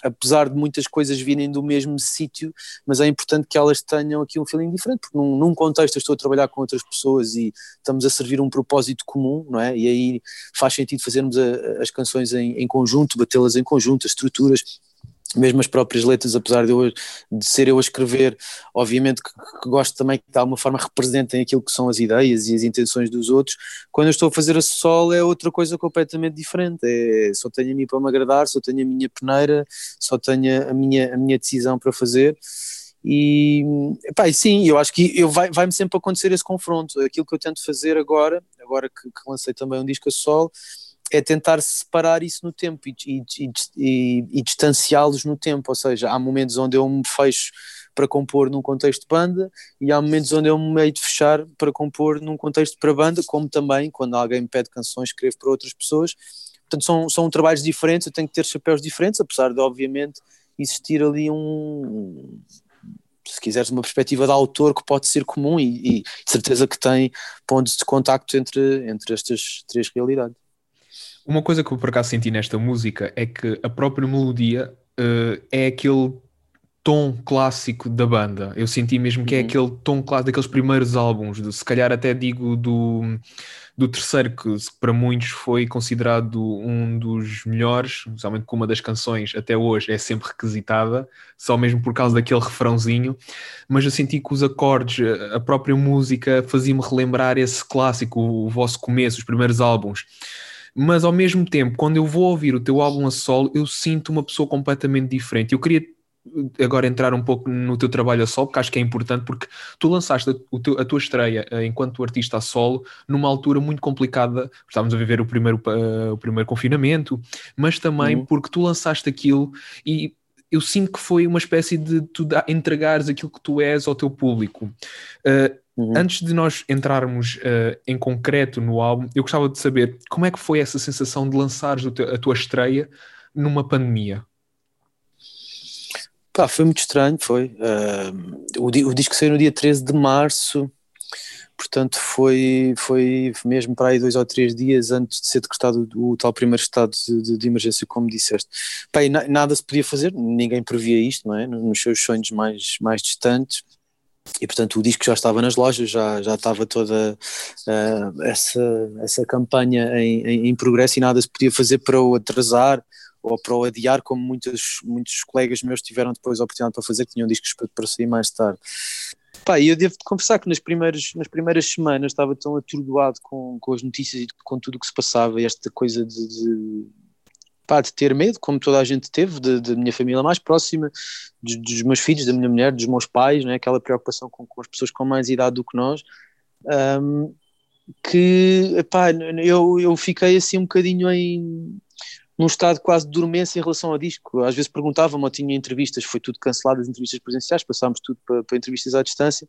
apesar de muitas coisas virem do mesmo sítio, mas é importante que elas tenham aqui um feeling diferente, porque num, num, contexto eu estou a trabalhar com outras pessoas e estamos a servir um propósito comum, não é? E aí faz sentido fazermos a, as canções em, em conjunto, batê-las em conjunto, as estruturas, mesmo as próprias letras, apesar de, eu, de ser eu a escrever, obviamente que, que, gosto também que de alguma forma representem aquilo que são as ideias e as intenções dos outros. Quando eu estou a fazer a solo é outra coisa completamente diferente. É, só tenho a mim para me agradar, só tenho a minha peneira, só tenho a minha, a minha decisão para fazer. E, epá, e sim, eu acho que eu vai, vai-me sempre acontecer esse confronto. Aquilo que eu tento fazer agora, agora que, que lancei também um disco a solo, é tentar separar isso no tempo e, e, e, e distanciá-los no tempo, ou seja, há momentos onde eu me fecho para compor num contexto de banda e há momentos onde eu me meio de fechar para compor num contexto para banda, como também quando alguém me pede canções escrevo para outras pessoas, portanto são, são trabalhos diferentes, eu tenho que ter chapéus diferentes, apesar de obviamente existir ali um, se quiseres uma perspectiva de autor que pode ser comum e, e certeza que tem pontos de contacto entre, entre estas três realidades. Uma coisa que eu por acaso senti nesta música é que a própria melodia uh, é aquele tom clássico da banda. Eu senti mesmo que é uhum. é aquele tom clássico daqueles primeiros álbuns, se calhar até digo do, do terceiro, que para muitos foi considerado um dos melhores, especialmente com uma das canções até hoje é sempre requisitada, só mesmo por causa daquele refrãozinho, mas eu senti que os acordes, a própria música fazia-me relembrar esse clássico, o vosso começo, os primeiros álbuns mas ao mesmo tempo, quando eu vou ouvir o teu álbum a solo, eu sinto uma pessoa completamente diferente. Eu queria agora entrar um pouco no teu trabalho a solo, porque acho que é importante, porque tu lançaste a, teu, a tua estreia uh, enquanto artista a solo numa altura muito complicada, estávamos a viver o primeiro, uh, o primeiro confinamento, mas também uhum. porque tu lançaste aquilo e eu sinto que foi uma espécie de tu entregares aquilo que tu és ao teu público. Uh, Uhum. Antes de nós entrarmos uh, em concreto no álbum, eu gostava de saber como é que foi essa sensação de lançares a tua estreia numa pandemia? Pá, foi muito estranho, foi. Uh, o, o, disco saiu no dia 13 de março, portanto foi, foi mesmo para aí dois ou três dias antes de ser decretado o, o tal primeiro estado de, de, emergência, como disseste. Pá, na, nada se podia fazer, ninguém previa isto, não é? Nos seus sonhos mais, mais distantes, e portanto o disco já estava nas lojas, já, já estava toda uh, essa, essa campanha em, em, em, progresso e nada se podia fazer para o atrasar ou para o adiar, como muitos, muitos colegas meus tiveram depois a oportunidade para fazer, que tinham discos para, para sair mais tarde. Pá, eu devo confessar que nas primeiras, nas primeiras semanas estava tão atordoado com, com as notícias e com tudo o que se passava, esta coisa de, de pá, de ter medo, como toda a gente teve, da minha família mais próxima, dos, dos, meus filhos, da minha mulher, dos meus pais, né? aquela preocupação com, com as pessoas com mais idade do que nós, um, que epá, eu, eu fiquei assim um bocadinho em num estado quase de dormência em relação ao disco. Às vezes perguntavam-me, ou tinha entrevistas, foi tudo cancelado, as entrevistas presenciais, passámos tudo para, para entrevistas à distância.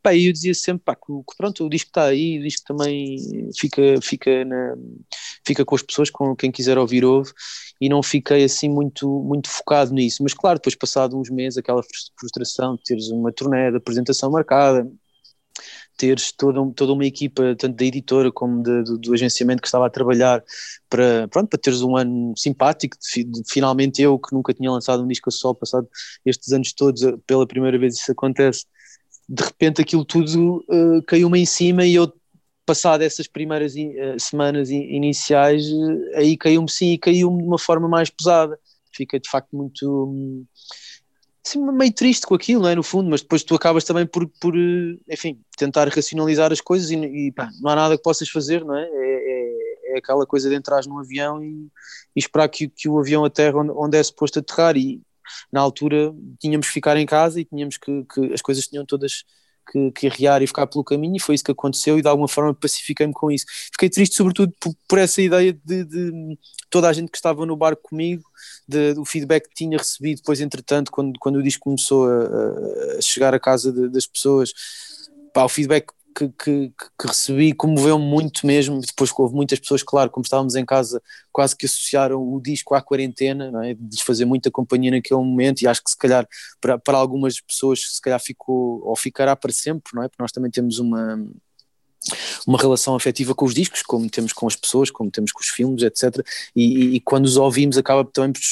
Pá, e eu dizia sempre pá, que, pronto, o disco está aí, o disco também fica, fica, na, fica com as pessoas, com quem quiser ouvir ouve, e não fiquei assim muito, muito focado nisso. Mas claro, depois passado uns meses, aquela frustração de teres uma turnê de apresentação marcada, teres toda, toda uma equipa, tanto da editora como de, do, do, agenciamento que estava a trabalhar para, pronto, para teres um ano simpático, de, de, finalmente eu que nunca tinha lançado um disco sol, passado estes anos todos, pela primeira vez isso acontece, de repente aquilo tudo uh, caiu-me em cima e eu passado essas primeiras uh, semanas iniciais, uh, aí caiu-me sim e caiu-me de uma forma mais pesada, fica de facto muito... Um, assim, meio triste com aquilo, não é? No fundo, mas depois tu acabas também por, por eh, enfim, tentar racionalizar as coisas e, e pá, não há nada que possas fazer, não é? É, é, é aquela coisa de entrar num avião e, e esperar que, que, o avião aterre onde, onde é suposto aterrar e na altura tínhamos que ficar em casa e tínhamos que, que as coisas tinham todas que, que arriar e ficar pelo caminho, e foi isso que aconteceu, e de alguma forma pacifiquei-me com isso. Fiquei triste, sobretudo, por, por essa ideia de, de, toda a gente que estava no barco comigo, de, do feedback que tinha recebido depois, entretanto, quando, quando o disco começou a, a chegar à casa de, das pessoas. Pá, o feedback que, que, que recebi comoveu-me muito mesmo. Depois houve muitas pessoas, claro, como estávamos em casa, quase que associaram o disco à quarentena, não é? de fazer muita companhia naquele momento. E acho que se calhar para, para algumas pessoas, se calhar ficou ou ficará para sempre, não é? Porque nós também temos uma uma relação afetiva com os discos, como temos com as pessoas, como temos com os filmes, etc. E, e quando os ouvimos, acaba também por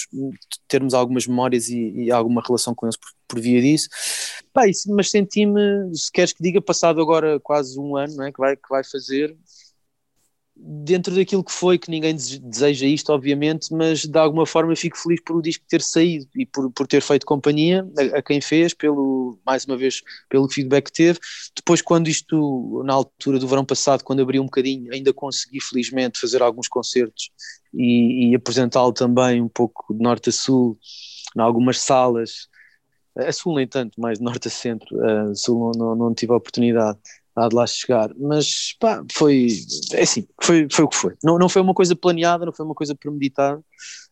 termos algumas memórias e, e alguma relação com eles por, por via disso. Mas senti-me, se queres que diga, passado agora quase um ano, não é? que, vai, que vai fazer, dentro daquilo que foi, que ninguém deseja isto, obviamente, mas de alguma forma fico feliz por o disco ter saído e por, por ter feito companhia a, a, quem fez, pelo, mais uma vez, pelo feedback que teve. Depois, quando isto, na altura do verão passado, quando abri um bocadinho, ainda consegui, felizmente, fazer alguns concertos e, e apresentá-lo também um pouco de norte a sul, em algumas salas. A sul, nem tanto, mais de norte a centro. A sul não, não, não tive a oportunidade há de lá chegar. Mas pá, foi é assim, foi, foi o que foi. Não, não foi uma coisa planeada, não foi uma coisa premeditada.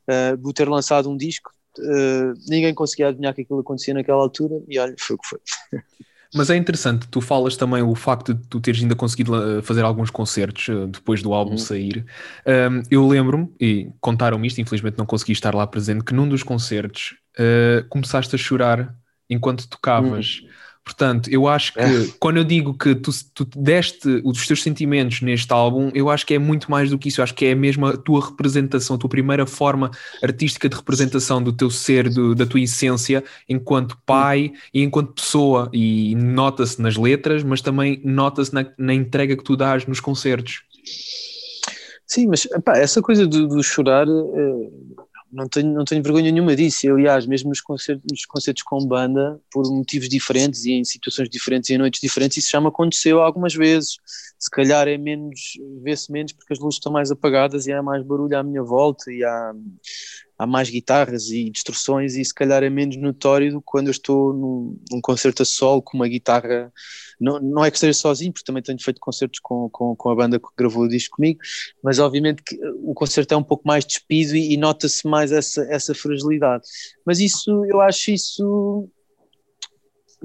Uh, ter lançado um disco, uh, ninguém conseguia adivinhar que aquilo acontecia naquela altura e olha, foi o que foi. Mas é interessante, tu falas também o facto de tu teres ainda conseguido uh, fazer alguns concertos depois do álbum uhum. sair. Um, eu lembro-me, e contaram-me isto, infelizmente não consegui estar lá presente, que num dos concertos uh, começaste a chorar enquanto tocavas. Uhum. Portanto, eu acho que é. quando eu digo que tu, tu deste os teus sentimentos neste álbum, eu acho que é muito mais do que isso. Eu acho que é mesmo a tua representação, a tua primeira forma artística de representação do teu ser, do, da tua essência enquanto pai e enquanto pessoa. E nota-se nas letras, mas também nota-se na, na, entrega que tu dás nos concertos. Sim, mas essa coisa do, do chorar. Eh, não tenho, não tenho vergonha nenhuma disso. aliás, mesmo nos concertos, nos concertos com banda, por motivos diferentes e em situações diferentes e em noites diferentes, isso já me aconteceu algumas vezes. Se calhar é menos, vê-se menos porque as luzes estão mais apagadas e há mais barulho à minha volta e há, mais guitarras e distorções e se calhar é menos notório do que quando eu estou num, num concerto a solo com uma guitarra não, não é que esteja sozinho, porque também tenho feito concertos com, com, com a banda que gravou o disco comigo, mas obviamente que o concerto é um pouco mais despido e, e nota-se mais essa, essa fragilidade. Mas isso, eu acho isso.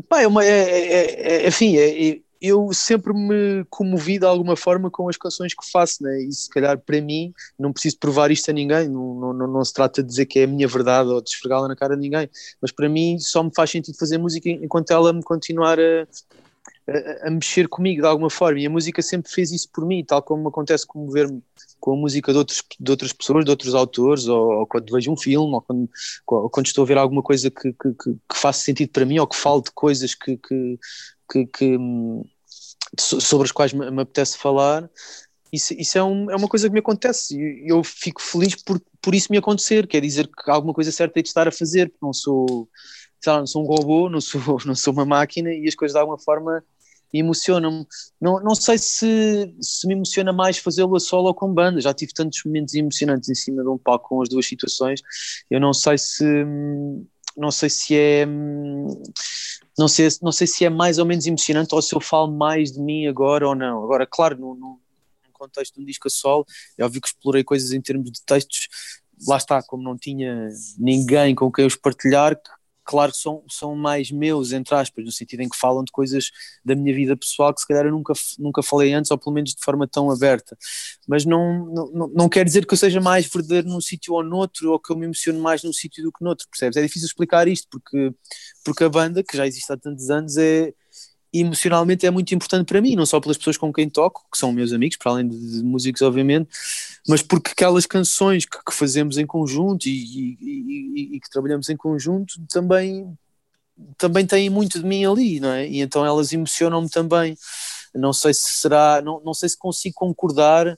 Pá, é uma. É, é, é, enfim, é, eu sempre me comovi de alguma forma com as canções que faço, né? e se calhar para mim, não preciso provar isto a ninguém, não, não, não se trata de dizer que é a minha verdade ou de esfregá-la na cara de ninguém, mas para mim só me faz sentido fazer música enquanto ela me continuar a, a, a, mexer comigo de alguma forma e a música sempre fez isso por mim, tal como acontece comover-me com a música de, outros, de outras pessoas, de outros autores, ou, ou quando vejo um filme, ou quando, ou quando, estou a ver alguma coisa que, que, que, que faça sentido para mim, ou que fale de coisas que, que, que sobre as quais me, apetece falar. Isso, isso é, um, é, uma coisa que me acontece e eu fico feliz por, por isso me acontecer, quer dizer que alguma coisa certa é de estar a fazer, porque não sou, lá, não sou um robô, não sou, não sou uma máquina e as coisas de alguma forma emocionam-me. Não, não sei se, se me emociona mais fazê-lo a solo ou com banda, já tive tantos momentos emocionantes em cima de um palco com as duas situações, eu não sei se não sei se é não sei, não sei se é mais ou menos emocionante ou se eu falo mais de mim agora ou não. Agora, claro, no, no contexto de um disco a solo, é óbvio que explorei coisas em termos de textos, lá está, como não tinha ninguém com quem os partilhar, claro que são, são mais meus, entre aspas, no sentido em que falam de coisas da minha vida pessoal que se calhar eu nunca, nunca falei antes, ou pelo menos de forma tão aberta. Mas não, não, não quer dizer que eu seja mais verdadeiro num sítio ou noutro, ou que eu me emociono mais num sítio do que noutro, percebes? É difícil explicar isto, porque, porque a banda, que já existe há tantos anos, é, emocionalmente é muito importante para mim, não só pelas pessoas com quem toco, que são meus amigos, para além de, músicos, obviamente, mas porque aquelas canções que, que fazemos em conjunto e, e, e, e, que trabalhamos em conjunto também, também têm muito de mim ali, não é? E então elas emocionam-me também. Não sei se será, não, não sei se consigo concordar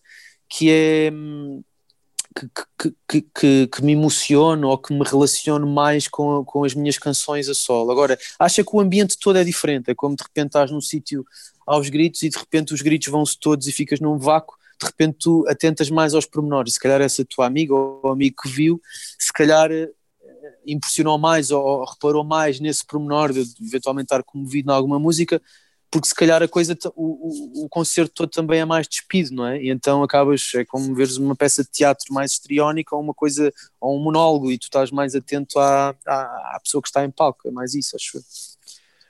que é hum, que, que, que, que, me emociono ou que me relaciono mais com, com as minhas canções a solo. Agora, acha que o ambiente todo é diferente, é como de repente estás num sítio aos gritos e de repente os gritos vão-se todos e ficas num vácuo, de repente tu atentas mais aos pormenores, se calhar essa tua amiga ou amigo que viu, se calhar eh, impressionou mais ou, ou reparou mais nesse pormenor de eventualmente estar comovido em alguma música, porque se calhar a coisa, o, o, o, concerto todo também é mais despido, não é? E então acabas, é como veres uma peça de teatro mais histriónica ou uma coisa, ou um monólogo e tu estás mais atento à, à, à pessoa que está em palco, é mais isso, acho eu.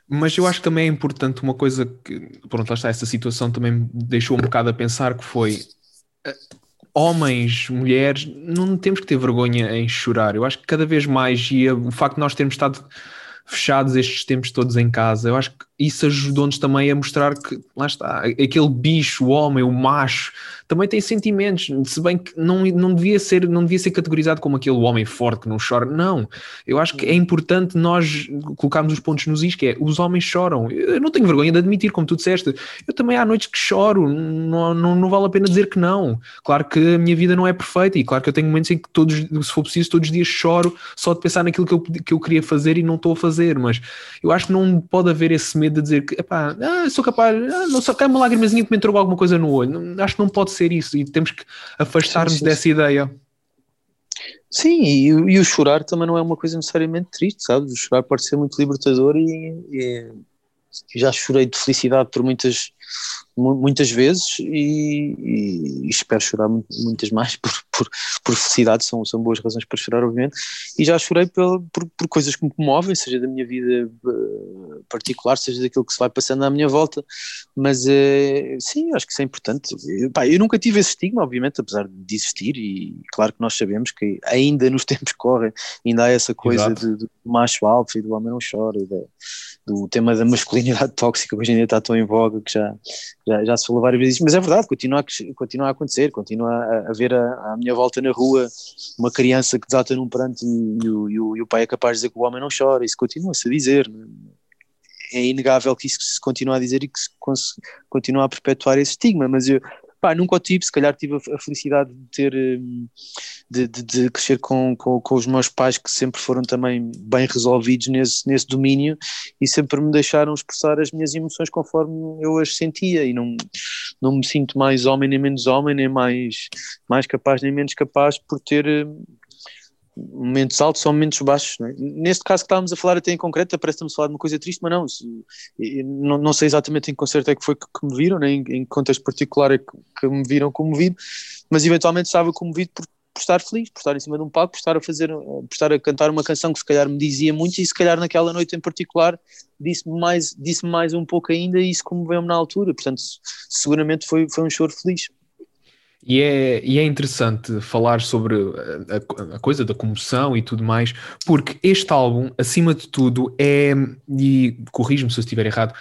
Mas eu acho que também é importante uma coisa que, pronto, lá está, essa situação também me deixou um bocado a pensar que foi eh, homens, mulheres, não temos que ter vergonha em chorar. Eu acho que cada vez mais, e o facto de nós termos estado fechados estes tempos todos em casa, eu acho que isso ajudou-nos também a mostrar que, lá está, aquele bicho, o homem, o macho, também tem sentimentos, se bem que não, não, devia ser, não devia ser categorizado como aquele homem forte que não chora, não. Eu acho que é importante nós colocarmos os pontos nos is, que é, os homens choram. Eu não tenho vergonha de admitir, como tu disseste, eu também há noites que choro, não, não, não vale a pena dizer que não. Claro que a minha vida não é perfeita e claro que eu tenho momentos em que todos, se for preciso, todos os dias choro só de pensar naquilo que eu, que eu queria fazer e não estou a fazer, mas eu acho que não pode haver esse medo de dizer que, epá, ah, sou capaz, ah, não só cai uma lágrimazinha que me entrou alguma coisa no olho. Acho que não pode ser isso e temos que afastar-nos dessa ideia. Sim, e, e, o chorar também não é uma coisa necessariamente triste, sabes? O chorar pode ser muito libertador e, e já chorei de felicidade por muitas muitas vezes e, e, e, espero chorar muitas mais por, por, por, felicidade, são, são boas razões para chorar, obviamente, e já chorei por, por, por coisas que me comovem, seja da minha vida uh, particular, seja daquilo que se vai passando à minha volta, mas uh, sim, acho que isso é importante. Eu, pá, eu nunca tive esse estigma, obviamente, apesar de existir, e claro que nós sabemos que ainda nos tempos que correm, ainda há essa coisa de, do macho alfa e do homem não chora, e do tema da masculinidade tóxica, que hoje em dia está tão em voga que já já, já se falou várias vezes, mas é verdade, continua a, continua a acontecer, continua a, a ver a, a, minha volta na rua uma criança que desata num pranto e, e, e, e, o, pai é capaz de dizer que o homem não chora, isso continua-se a dizer. É inegável que isso se continua a dizer e que se continua a perpetuar esse estigma, mas eu, Pá, nunca o tive, se calhar tive a, felicidade de ter hum, de, de, de crescer com, com, com, os meus pais que sempre foram também bem resolvidos nesse, nesse domínio e sempre me deixaram expressar as minhas emoções conforme eu as sentia e não, não me sinto mais homem nem menos homem, nem mais, mais capaz nem menos capaz por ter hum, momentos altos ou momentos baixos. É? Neste caso que estávamos a falar até em concreto, parece-me falar de uma coisa triste, mas não, não, não sei exatamente em que concerto é que foi que, que me viram, nem em, em contexto particular é que, que, me viram comovido, mas eventualmente estava comovido por, por, estar feliz, por estar em cima de um palco, por estar a fazer, por estar a cantar uma canção que se calhar me dizia muito e se calhar naquela noite em particular disse-me mais, disse mais um pouco ainda e isso comoveu-me na altura, portanto seguramente foi, foi um choro feliz. E é, e é interessante falar sobre a, a, coisa da comoção e tudo mais, porque este álbum, acima de tudo, é, e corrijo-me se eu estiver errado,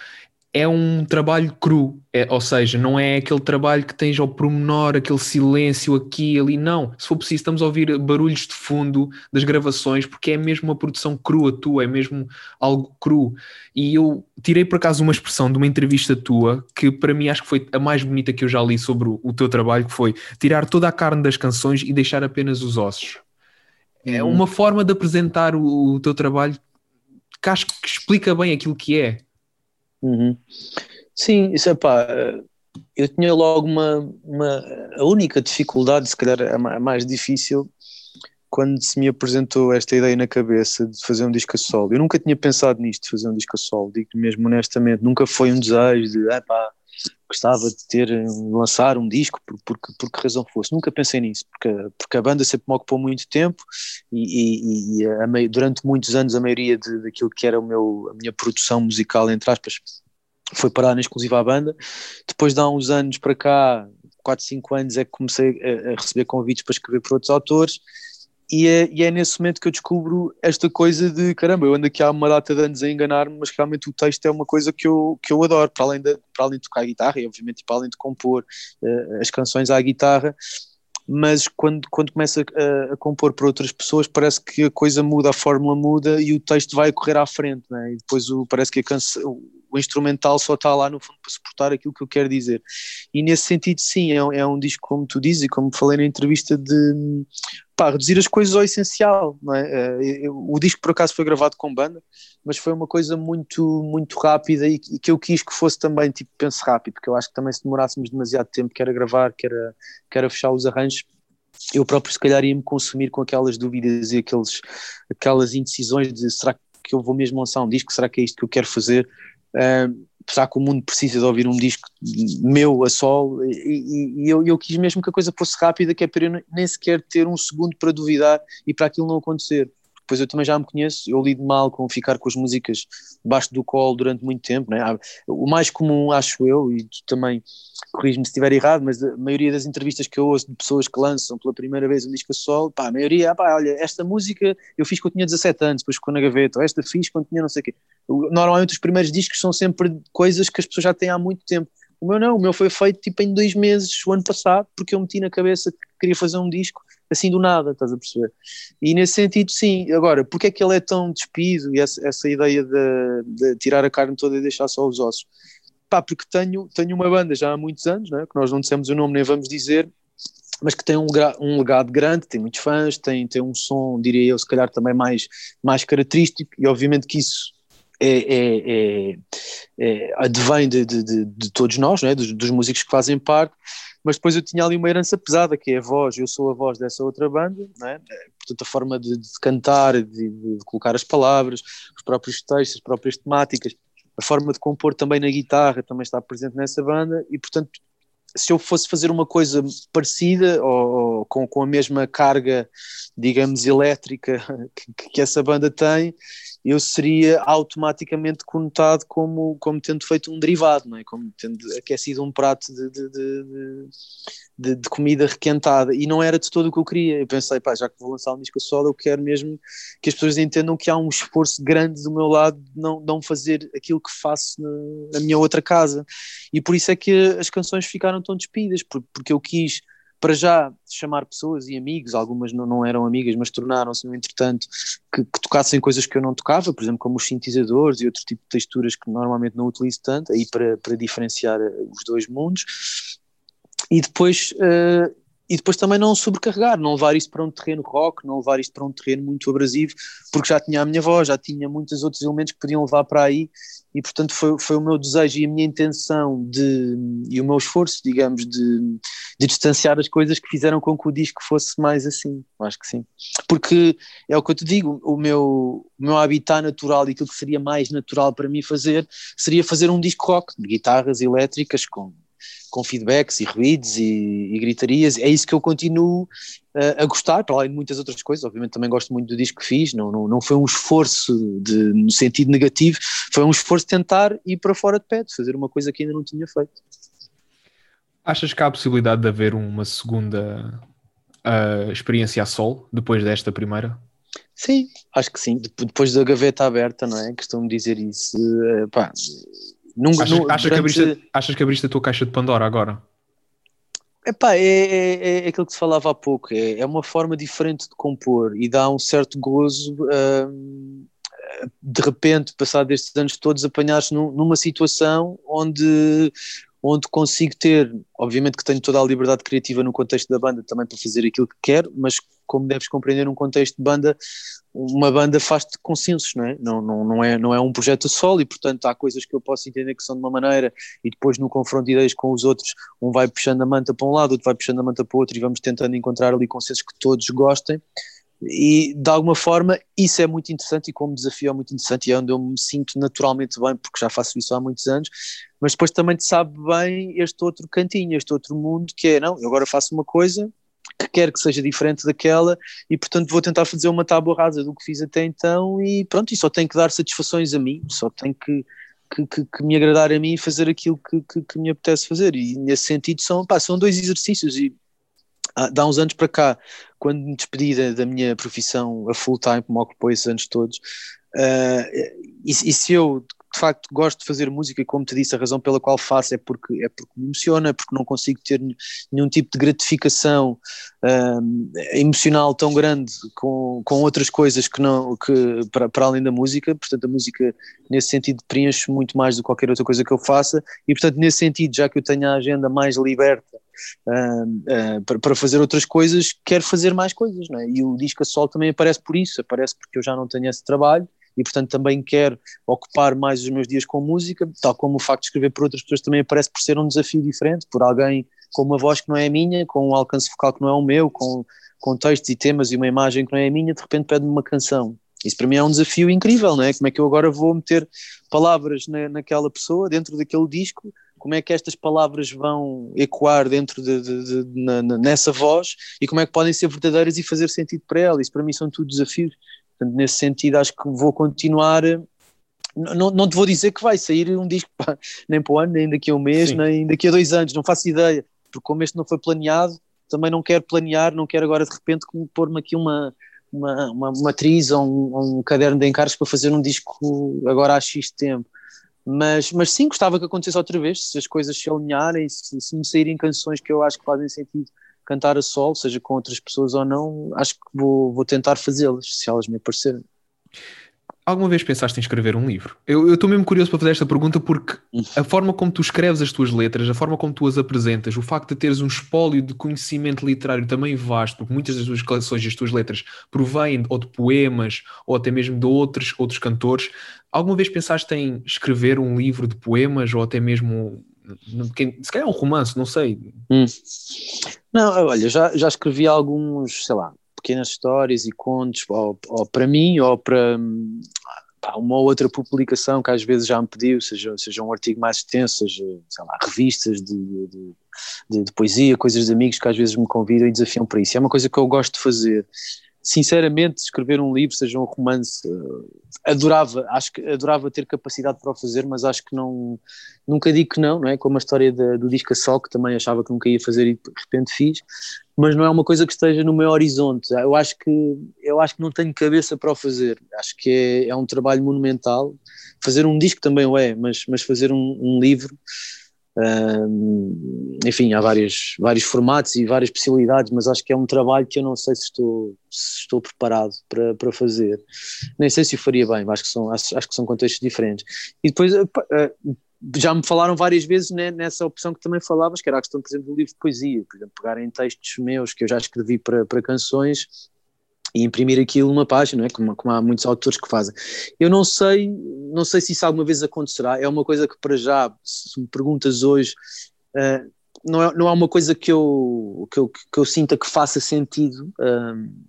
é um trabalho cru, é, ou seja, não é aquele trabalho que tens ao promenor, aquele silêncio aqui ali, não. Se for preciso, estamos a ouvir barulhos de fundo das gravações, porque é mesmo uma produção crua tua, é mesmo algo cru. E eu tirei por acaso uma expressão de uma entrevista tua, que para mim acho que foi a mais bonita que eu já li sobre o, o teu trabalho, que foi tirar toda a carne das canções e deixar apenas os ossos. É uhum. uma forma de apresentar o, o teu trabalho que acho que explica bem aquilo que é. Uhum. Sim, isso é pá, eu tinha logo uma, uma, a única dificuldade, se calhar a mais difícil, quando se me apresentou esta ideia na cabeça de fazer um disco a solo. Eu nunca tinha pensado nisto, de fazer um disco a solo, digo mesmo honestamente, nunca foi um desejo de, ah pá, gostava de ter, lançar um disco, por, por, por que razão fosse. Nunca pensei nisso, porque, porque a banda sempre me ocupou muito tempo e, e, e a, durante muitos anos a maioria de, daquilo que era o meu, a minha produção musical, entre aspas, foi parar na exclusiva à banda. Depois de há uns anos para cá, 4, 5 anos, é que comecei a, a receber convites para escrever para outros autores e é, e é, nesse momento que eu descubro esta coisa de caramba, eu ando aqui há uma data de anos a enganar-me, mas realmente o texto é uma coisa que eu, que eu adoro, para além, de, para além de tocar guitarra e obviamente para além de compor uh, as canções à guitarra, mas quando, quando começa a, a, compor para outras pessoas parece que a coisa muda, a fórmula muda e o texto vai correr à frente, né? e depois o, parece que a canção o instrumental só está lá no fundo para suportar aquilo que eu quero dizer. E nesse sentido, sim, é, é um disco, como tu dizes, e como falei na entrevista, de pá, reduzir as coisas ao essencial. É? Eh, o disco, por acaso, foi gravado com banda, mas foi uma coisa muito, muito rápida e, que eu quis que fosse também tipo penso rápido, porque eu acho que também se demorássemos demasiado tempo, quer a gravar, quer a, quer a fechar os arranjos, eu próprio se calhar ia me consumir com aquelas dúvidas e aqueles, aquelas indecisões de será que eu vou mesmo lançar um disco, será que é isto que eu quero fazer? Uh, apesar que o mundo precisa de ouvir um disco meu a sol, e, e eu, eu, quis mesmo que a coisa fosse rápida, que é para eu nem sequer ter um segundo para duvidar e para aquilo não acontecer. Depois eu também já me conheço, eu lido mal com ficar com as músicas debaixo do colo durante muito tempo. Né? O mais comum, acho eu, e tu também corriges-me se estiver errado, mas a maioria das entrevistas que eu ouço de pessoas que lançam pela primeira vez um disco solo, pá, a maioria, pá, olha, esta música eu fiz quando tinha 17 anos, depois ficou na gaveta, ou esta fiz quando tinha não sei o quê. Normalmente os primeiros discos são sempre coisas que as pessoas já têm há muito tempo. O meu não, o meu foi feito tipo em dois meses, o ano passado, porque eu meti na cabeça que queria fazer um disco assim do nada, estás a perceber? E nesse sentido, sim. Agora, porque é que ele é tão despido e essa, essa ideia de, de, tirar a carne toda e deixar só os ossos? Pá, porque tenho, tenho uma banda já há muitos anos, né, que nós não dissemos o nome nem vamos dizer, mas que tem um, um legado grande, tem muitos fãs, tem, tem um som, diria eu, se calhar também mais, mais característico, e obviamente que isso é, é, é, é advém de, de, de, de, todos nós, né, dos, dos músicos que fazem parte, mas depois eu tinha ali uma herança pesada, que é a voz, eu sou a voz dessa outra banda, é? portanto a forma de, cantar, de, colocar as palavras, os próprios textos, as próprias temáticas, a forma de compor também na guitarra também está presente nessa banda, e portanto se eu fosse fazer uma coisa parecida ou, ou com, com a mesma carga, digamos, elétrica que, que essa banda tem, eu seria automaticamente conotado como, como tendo feito um derivado, não é? como tendo aquecido um prato de, de, de, de, comida requentada, e não era de todo o que eu queria. Eu pensei, pá, já que vou lançar um disco solo, eu quero mesmo que as pessoas entendam que há um esforço grande do meu lado de não, não fazer aquilo que faço na, na minha outra casa, e por isso é que as canções ficaram tão despidas, porque eu quis para já chamar pessoas e amigos, algumas não, não eram amigas, mas tornaram-se, no entretanto, que, que, tocassem coisas que eu não tocava, por exemplo, como os sintetizadores e outro tipo de texturas que normalmente não utilizo tanto, aí para, para diferenciar os dois mundos. E depois, uh, e depois também não sobrecarregar, não levar isto para um terreno rock, não levar isto para um terreno muito abrasivo, porque já tinha a minha voz, já tinha muitos outros elementos que podiam levar para aí e portanto foi, foi o meu desejo e a minha intenção de, e o meu esforço, digamos, de, de distanciar as coisas que fizeram com que o disco fosse mais assim, acho que sim. Porque é o que eu te digo, o meu, o meu habitat natural e aquilo que seria mais natural para mim fazer seria fazer um disco rock, de guitarras elétricas com com feedbacks e ruídos e, e, gritarias, é isso que eu continuo uh, a gostar, para além de muitas outras coisas, obviamente também gosto muito do disco que fiz, não, não, não foi um esforço de, no sentido negativo, foi um esforço de tentar ir para fora de pé, de fazer uma coisa que ainda não tinha feito. Achas que há a possibilidade de haver uma segunda uh, experiência a sol, depois desta primeira? Sim, acho que sim, depois da gaveta aberta, não é? Costumo dizer isso, uh, pá, Nunca, achas, achas, durante... que abriste, achas que abriste a tua caixa de Pandora agora? Epá, é, é, é aquilo que se falava há pouco, é, é uma forma diferente de compor e dá um certo gozo hum, de repente, passado estes anos todos, apanhar-se num, numa situação onde, onde consigo ter, obviamente que tenho toda a liberdade criativa no contexto da banda também para fazer aquilo que quero, mas como deves compreender, num contexto de banda, uma banda faz de consensos, não é? Não, não, não é? não é um projeto solo e, portanto, há coisas que eu posso entender que são de uma maneira e depois no confronto de ideias com os outros, um vai puxando a manta para um lado, outro vai puxando a manta para o outro e vamos tentando encontrar ali consensos que todos gostem. E de alguma forma isso é muito interessante e como desafio é muito interessante e é onde eu me sinto naturalmente bem, porque já faço isso há muitos anos, mas depois também te sabe bem este outro cantinho, este outro mundo que é, não, eu agora faço uma coisa que quer que seja diferente daquela e portanto vou tentar fazer uma tábua rasa do que fiz até então e pronto, e só tenho que dar satisfações a mim, só tenho que, que, que, que me agradar a mim e fazer aquilo que, que, que, me apetece fazer. E nesse sentido são, pá, são dois exercícios e há, há uns anos para cá, quando me despedi da, da minha profissão a full time, como ocupou esses anos todos, uh, e, e se eu de facto gosto de fazer música e como te disse, a razão pela qual faço é porque, é porque me emociona, é porque não consigo ter nenhum tipo de gratificação um, emocional tão grande com, com outras coisas que não que para, para além da música, portanto a música nesse sentido preenche muito mais do que qualquer outra coisa que eu faça. E portanto nesse sentido, já que eu tenho a agenda mais liberta uh, uh, para, para, fazer outras coisas, quero fazer mais coisas, não é? E o disco a sol também aparece por isso, aparece porque eu já não tenho esse trabalho e portanto também quero ocupar mais os meus dias com música, tal como o facto de escrever por outras pessoas também aparece por ser um desafio diferente, por alguém com uma voz que não é a minha, com um alcance vocal que não é o meu, com, com textos e temas e uma imagem que não é a minha, de repente pede-me uma canção. Isso para mim é um desafio incrível, não é? Como é que eu agora vou meter palavras na, naquela pessoa, dentro daquele disco, como é que estas palavras vão ecoar dentro de, de, de na, nessa voz e como é que podem ser verdadeiras e fazer sentido para ela. Isso para mim são tudo desafios. Portanto, nesse sentido, acho que vou continuar. Não, não te vou dizer que vai sair um disco pá, nem para o ano, nem daqui a um mês, Sim. nem daqui a dois anos, não faço ideia, porque como este não foi planeado, também não quero planear, não quero agora de repente pôr-me aqui uma, uma, uma, uma atriz ou um, um, caderno de encargos para fazer um disco agora há X tempo. Mas, mas sim, gostava que acontecesse outra vez, se as coisas se alinharem, se, se me saírem canções que eu acho que fazem sentido cantar a solo, seja com outras pessoas ou não, acho que vou, vou tentar fazê-las, se elas me aparecerem. Alguma vez pensaste em escrever um livro? Eu estou mesmo curioso para fazer esta pergunta porque a forma como tu escreves as tuas letras, a forma como tu as apresentas, o facto de teres um espólio de conhecimento literário também vasto, porque muitas das tuas canções e as tuas letras provêm ou de poemas ou até mesmo de outros, outros cantores. Alguma vez pensaste em escrever um livro de poemas ou até mesmo, se calhar um romance, não sei? Hum. Não, olha, já, já escrevi alguns, sei lá, pequenas histórias e contos, ou, ou para mim, ou para pá, uma ou outra publicação que às vezes já me pediu, seja, seja um artigo mais extenso, seja, sei lá, revistas de, de, de, de poesia, coisas de amigos que às vezes me convidam e desafiam para isso. É uma coisa que eu gosto de fazer sinceramente, escrever um livro, seja um romance, eh, adorava, acho que adorava ter capacidade para o fazer, mas acho que não, nunca digo que não, não é? Como a história de, do disco a sol, que também achava que nunca ia fazer e de repente fiz, mas não é uma coisa que esteja no meu horizonte. Eu acho que, eu acho que não tenho cabeça para o fazer. Acho que é, é um trabalho monumental. Fazer um disco também o é, mas, mas fazer um, um livro enfim, há vários, vários formatos e várias possibilidades, mas acho que é um trabalho que eu não sei se estou, se estou preparado para, para fazer. Nem sei se o faria bem, acho que, são, acho, acho que são contextos diferentes. E depois uh, já me falaram várias vezes né, nessa opção que também falavas, que era a questão, por exemplo, do livro de poesia, por exemplo, pegarem textos meus que eu já escrevi para, para canções e imprimir aquilo numa página, não é? Como, como, há muitos autores que fazem. Eu não sei, não sei se isso alguma vez acontecerá, é uma coisa que para já, se me perguntas hoje, uh, não, é, não é uma coisa que eu, que eu, que eu sinta que faça sentido, uh,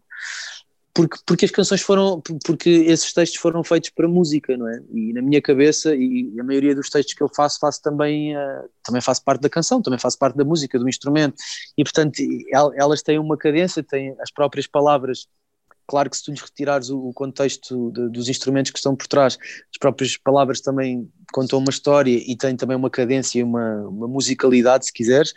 porque, porque as canções foram, porque esses textos foram feitos para música, não é? E na minha cabeça, e a maioria dos textos que eu faço, faço também, uh, também faço parte da canção, também faço parte da música, do instrumento, e portanto elas têm uma cadência, têm as próprias palavras Claro que se tu lhes retirares o, contexto de, dos instrumentos que estão por trás, as próprias palavras também contam uma história e têm também uma cadência uma, uma musicalidade, se quiseres,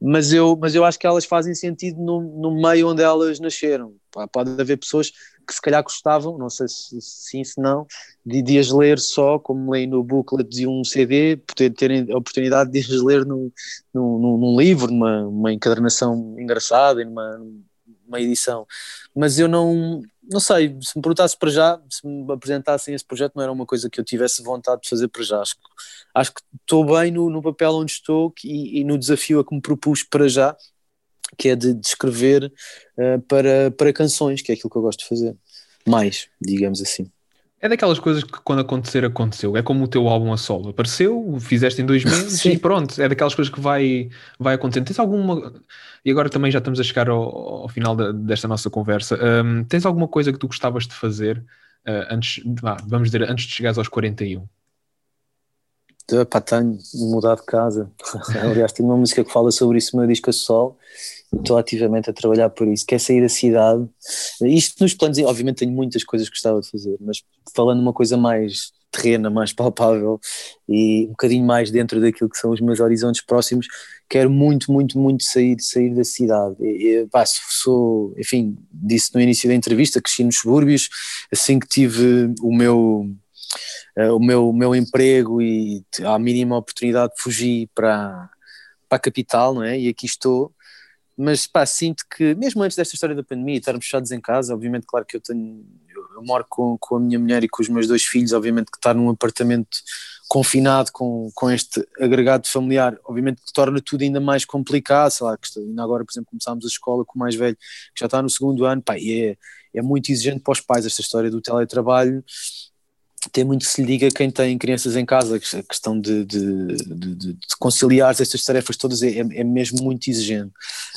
mas eu, mas eu acho que elas fazem sentido no, no meio onde elas nasceram. Pode haver pessoas que se calhar gostavam, não sei se sim, se não, de, de as ler só, como leem no booklet de um CD, poder terem a oportunidade de as ler no, num livro, numa, numa encadernação engraçada, numa, uma edição. Mas eu não, não sei, se me perguntasse para já, se me apresentassem esse projeto, não era uma coisa que eu tivesse vontade de fazer para já. Acho, acho que estou bem no, no papel onde estou e, e, no desafio a que me propus para já, que é de, de escrever uh, para, para canções, que é aquilo que eu gosto de fazer. Mais, digamos assim. É daquelas coisas que quando acontecer, aconteceu. É como o teu álbum a solo. Apareceu, fizeste em dois meses e pronto. É daquelas coisas que vai, vai acontecer. Tens alguma. E agora também já estamos a chegar ao, ao final da, desta nossa conversa. Um, tens alguma coisa que tu gostavas de fazer uh, antes, ah, vamos dizer, antes de chegares aos 41? Pá, tenho mudar de casa. Aliás, tenho uma música que fala sobre isso no meu disco a sol estou ativamente a trabalhar por isso, quer sair da cidade. Isto nos planos, obviamente tenho muitas coisas que gostava de fazer, mas falando uma coisa mais terrena, mais palpável e um bocadinho mais dentro daquilo que são os meus horizontes próximos, quero muito, muito, muito sair, sair da cidade. E, pá, sou, enfim, disse no início da entrevista, cresci nos subúrbios, assim que tive o meu, uh, o meu, meu emprego e à mínima oportunidade fugi para, para a capital, não é? E aqui estou mas pá, sinto que mesmo antes desta história da pandemia, estarmos fechados em casa, obviamente, claro que eu tenho, eu moro com, com a minha mulher e com os meus dois filhos, obviamente que estar num apartamento confinado com, com este agregado familiar, obviamente que torna tudo ainda mais complicado, sei lá, que ainda agora, por exemplo, começámos a escola com o mais velho, que já está no segundo ano, pá, e é, é muito exigente para os pais esta história do teletrabalho, tem muito que se lhe diga quem tem crianças em casa, a questão de, de, de, de conciliar estas tarefas todas é, é, mesmo muito exigente.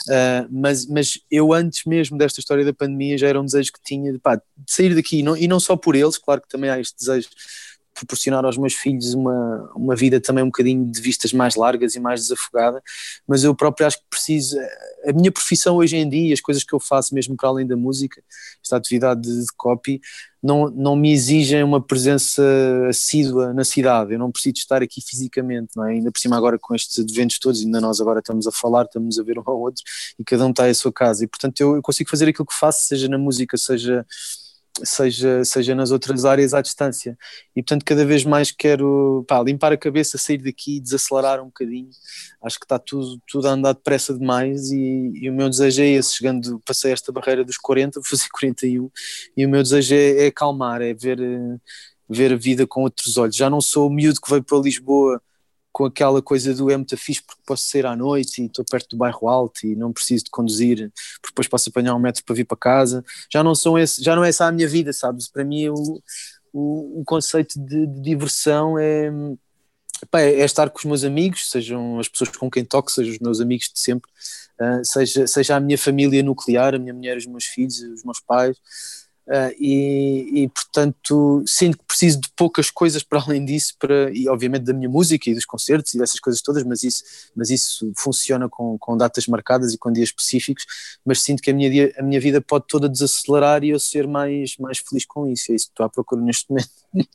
Uh, mas, mas eu, antes mesmo desta história da pandemia, já era um desejo que tinha de, pá, sair daqui, não, e não só por eles, claro que também há este desejo proporcionar aos meus filhos uma, uma vida também um bocadinho de vistas mais largas e mais desafogada, mas eu próprio acho que preciso, a minha profissão hoje em dia, as coisas que eu faço mesmo para além da música, esta atividade de, copy, não, não me exigem uma presença assídua na cidade, eu não preciso estar aqui fisicamente, não é? ainda por cima agora com estes adventos todos, ainda nós agora estamos a falar, estamos a ver um ao outro e cada um está à sua casa e portanto eu, eu consigo fazer aquilo que faço, seja na música, seja seja, seja nas outras áreas à distância. E portanto, cada vez mais quero pá, limpar a cabeça, sair daqui, desacelerar um bocadinho. Acho que está tudo, tudo a andar depressa demais e, e o meu desejo é esse. Chegando, passei esta barreira dos 40, vou fazer 41, e o meu desejo é, é acalmar, é ver, ver a vida com outros olhos. Já não sou o miúdo que veio para Lisboa com aquela coisa do é muito fixe porque posso sair à noite e estou perto do bairro alto e não preciso de conduzir porque depois posso apanhar um metro para vir para casa. Já não são esse, já não é essa a minha vida sabes? Para mim o, o, o conceito de, de, diversão é, é, é estar com os meus amigos sejam as pessoas com quem toco sejam os meus amigos de sempre uh, seja, seja a minha família nuclear a minha mulher, os meus filhos os meus pais Uh, e, e, portanto sinto que preciso de poucas coisas para além disso para, e obviamente da minha música e dos concertos e dessas coisas todas mas isso, mas isso funciona com, com datas marcadas e com dias específicos mas sinto que a minha, dia, a minha vida pode toda desacelerar e eu ser mais, mais feliz com isso. É isso que estou à procura neste momento.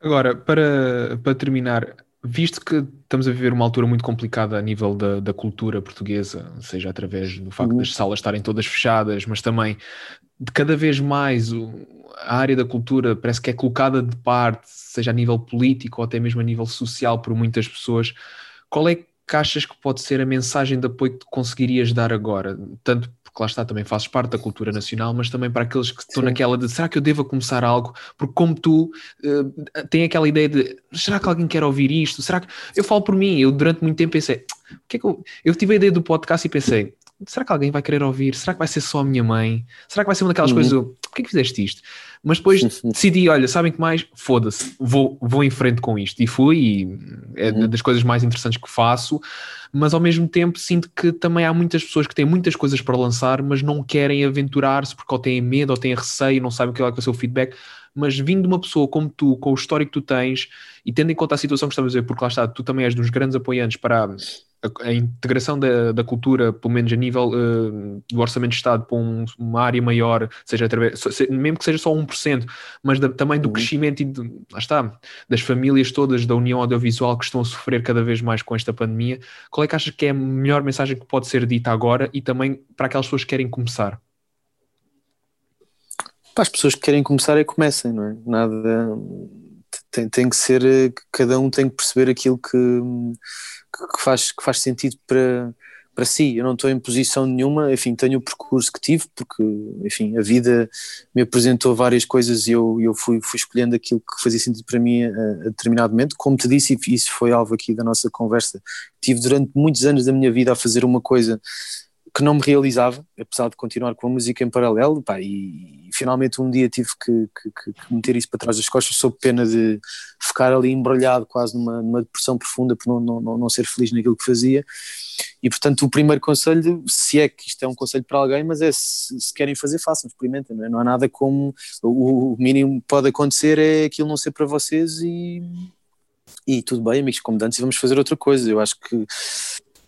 Agora, para, para terminar Visto que estamos a viver uma altura muito complicada a nível da, da cultura portuguesa, seja através do facto uhum. das salas estarem todas fechadas, mas também de cada vez mais o, a área da cultura parece que é colocada de parte, seja a nível político ou até mesmo a nível social por muitas pessoas. Qual é que achas que pode ser a mensagem de apoio que conseguirias dar agora? Tanto porque lá está, também fazes parte da cultura nacional, mas também para aqueles que estão naquela de será que eu devo começar algo? Porque como tu uh, tem aquela ideia de será que alguém quer ouvir isto? Será que eu falo por mim? Eu durante muito tempo pensei, que é que eu, eu tive a ideia do podcast e pensei, será que alguém vai querer ouvir? Será que vai ser só a minha mãe? Será que vai ser uma daquelas uhum. coisas do porquê que fizeste isto? Mas depois decidi, olha, sabem que mais? Foda-se, vou, vou em frente com isto. E fui, e é uhum. das coisas mais interessantes que faço, mas ao mesmo tempo sinto que também há muitas pessoas que têm muitas coisas para lançar, mas não querem aventurar-se porque ou têm medo, ou têm receio, não sabem o que é que vai ser o feedback. Mas vindo de uma pessoa como tu, com o histórico que tu tens, e tendo em conta a situação que estamos a ver, porque lá está, tu também és dos grandes apoiantes para a, a, integração da, da, cultura, pelo menos a nível uh, do orçamento de Estado, para um, uma área maior, seja através, mesmo que seja só 1%, mas da, também do uhum. crescimento e de, lá está, das famílias todas da União Audiovisual que estão a sofrer cada vez mais com esta pandemia, qual é que achas que é a melhor mensagem que pode ser dita agora e também para aquelas pessoas que querem começar? Para as pessoas que querem começar é comecem, não é? Nada tem, tem que ser, eh, cada um tem que perceber aquilo que que faz, que faz sentido para, para si. Eu não estou em posição nenhuma, enfim, tenho o percurso que tive, porque, enfim, a vida me apresentou várias coisas e eu, eu fui, fui escolhendo aquilo que fazia sentido para mim a, a determinado momento. Como te disse, e isso foi alvo aqui da nossa conversa, tive durante muitos anos da minha vida a fazer uma coisa que não me realizava, apesar de continuar com a música em paralelo, pá, e, e, finalmente um dia tive que, que, que, meter isso para trás das costas, sob pena de ficar ali embrulhado quase numa, numa depressão profunda por não, não, não ser feliz naquilo que fazia. E portanto, o primeiro conselho, se é que isto é um conselho para alguém, mas é se, se querem fazer, façam, experimentem, não, é? não há nada como o, o mínimo que pode acontecer é aquilo não ser para vocês e, e tudo bem, amigos, como antes, vamos fazer outra coisa. Eu acho que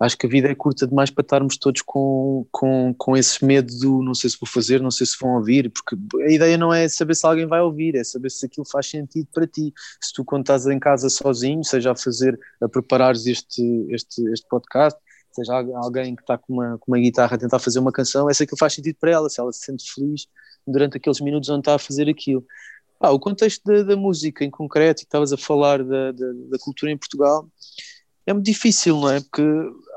acho que a vida é curta demais para estarmos todos com, com, com esse medo do não sei se vou fazer, não sei se vão ouvir, porque a ideia não é saber se alguém vai ouvir, é saber se aquilo faz sentido para ti. Se tu quando estás em casa sozinho, seja a fazer, a preparares este, este, este podcast, seja alguém que está com uma, com uma guitarra a tentar fazer uma canção, é se aquilo faz sentido para ela, se ela se sente feliz durante aqueles minutos onde está a fazer aquilo. Ah, o contexto da, da música em concreto, e estavas a falar da, da, da cultura em Portugal, é muito difícil, não é? Porque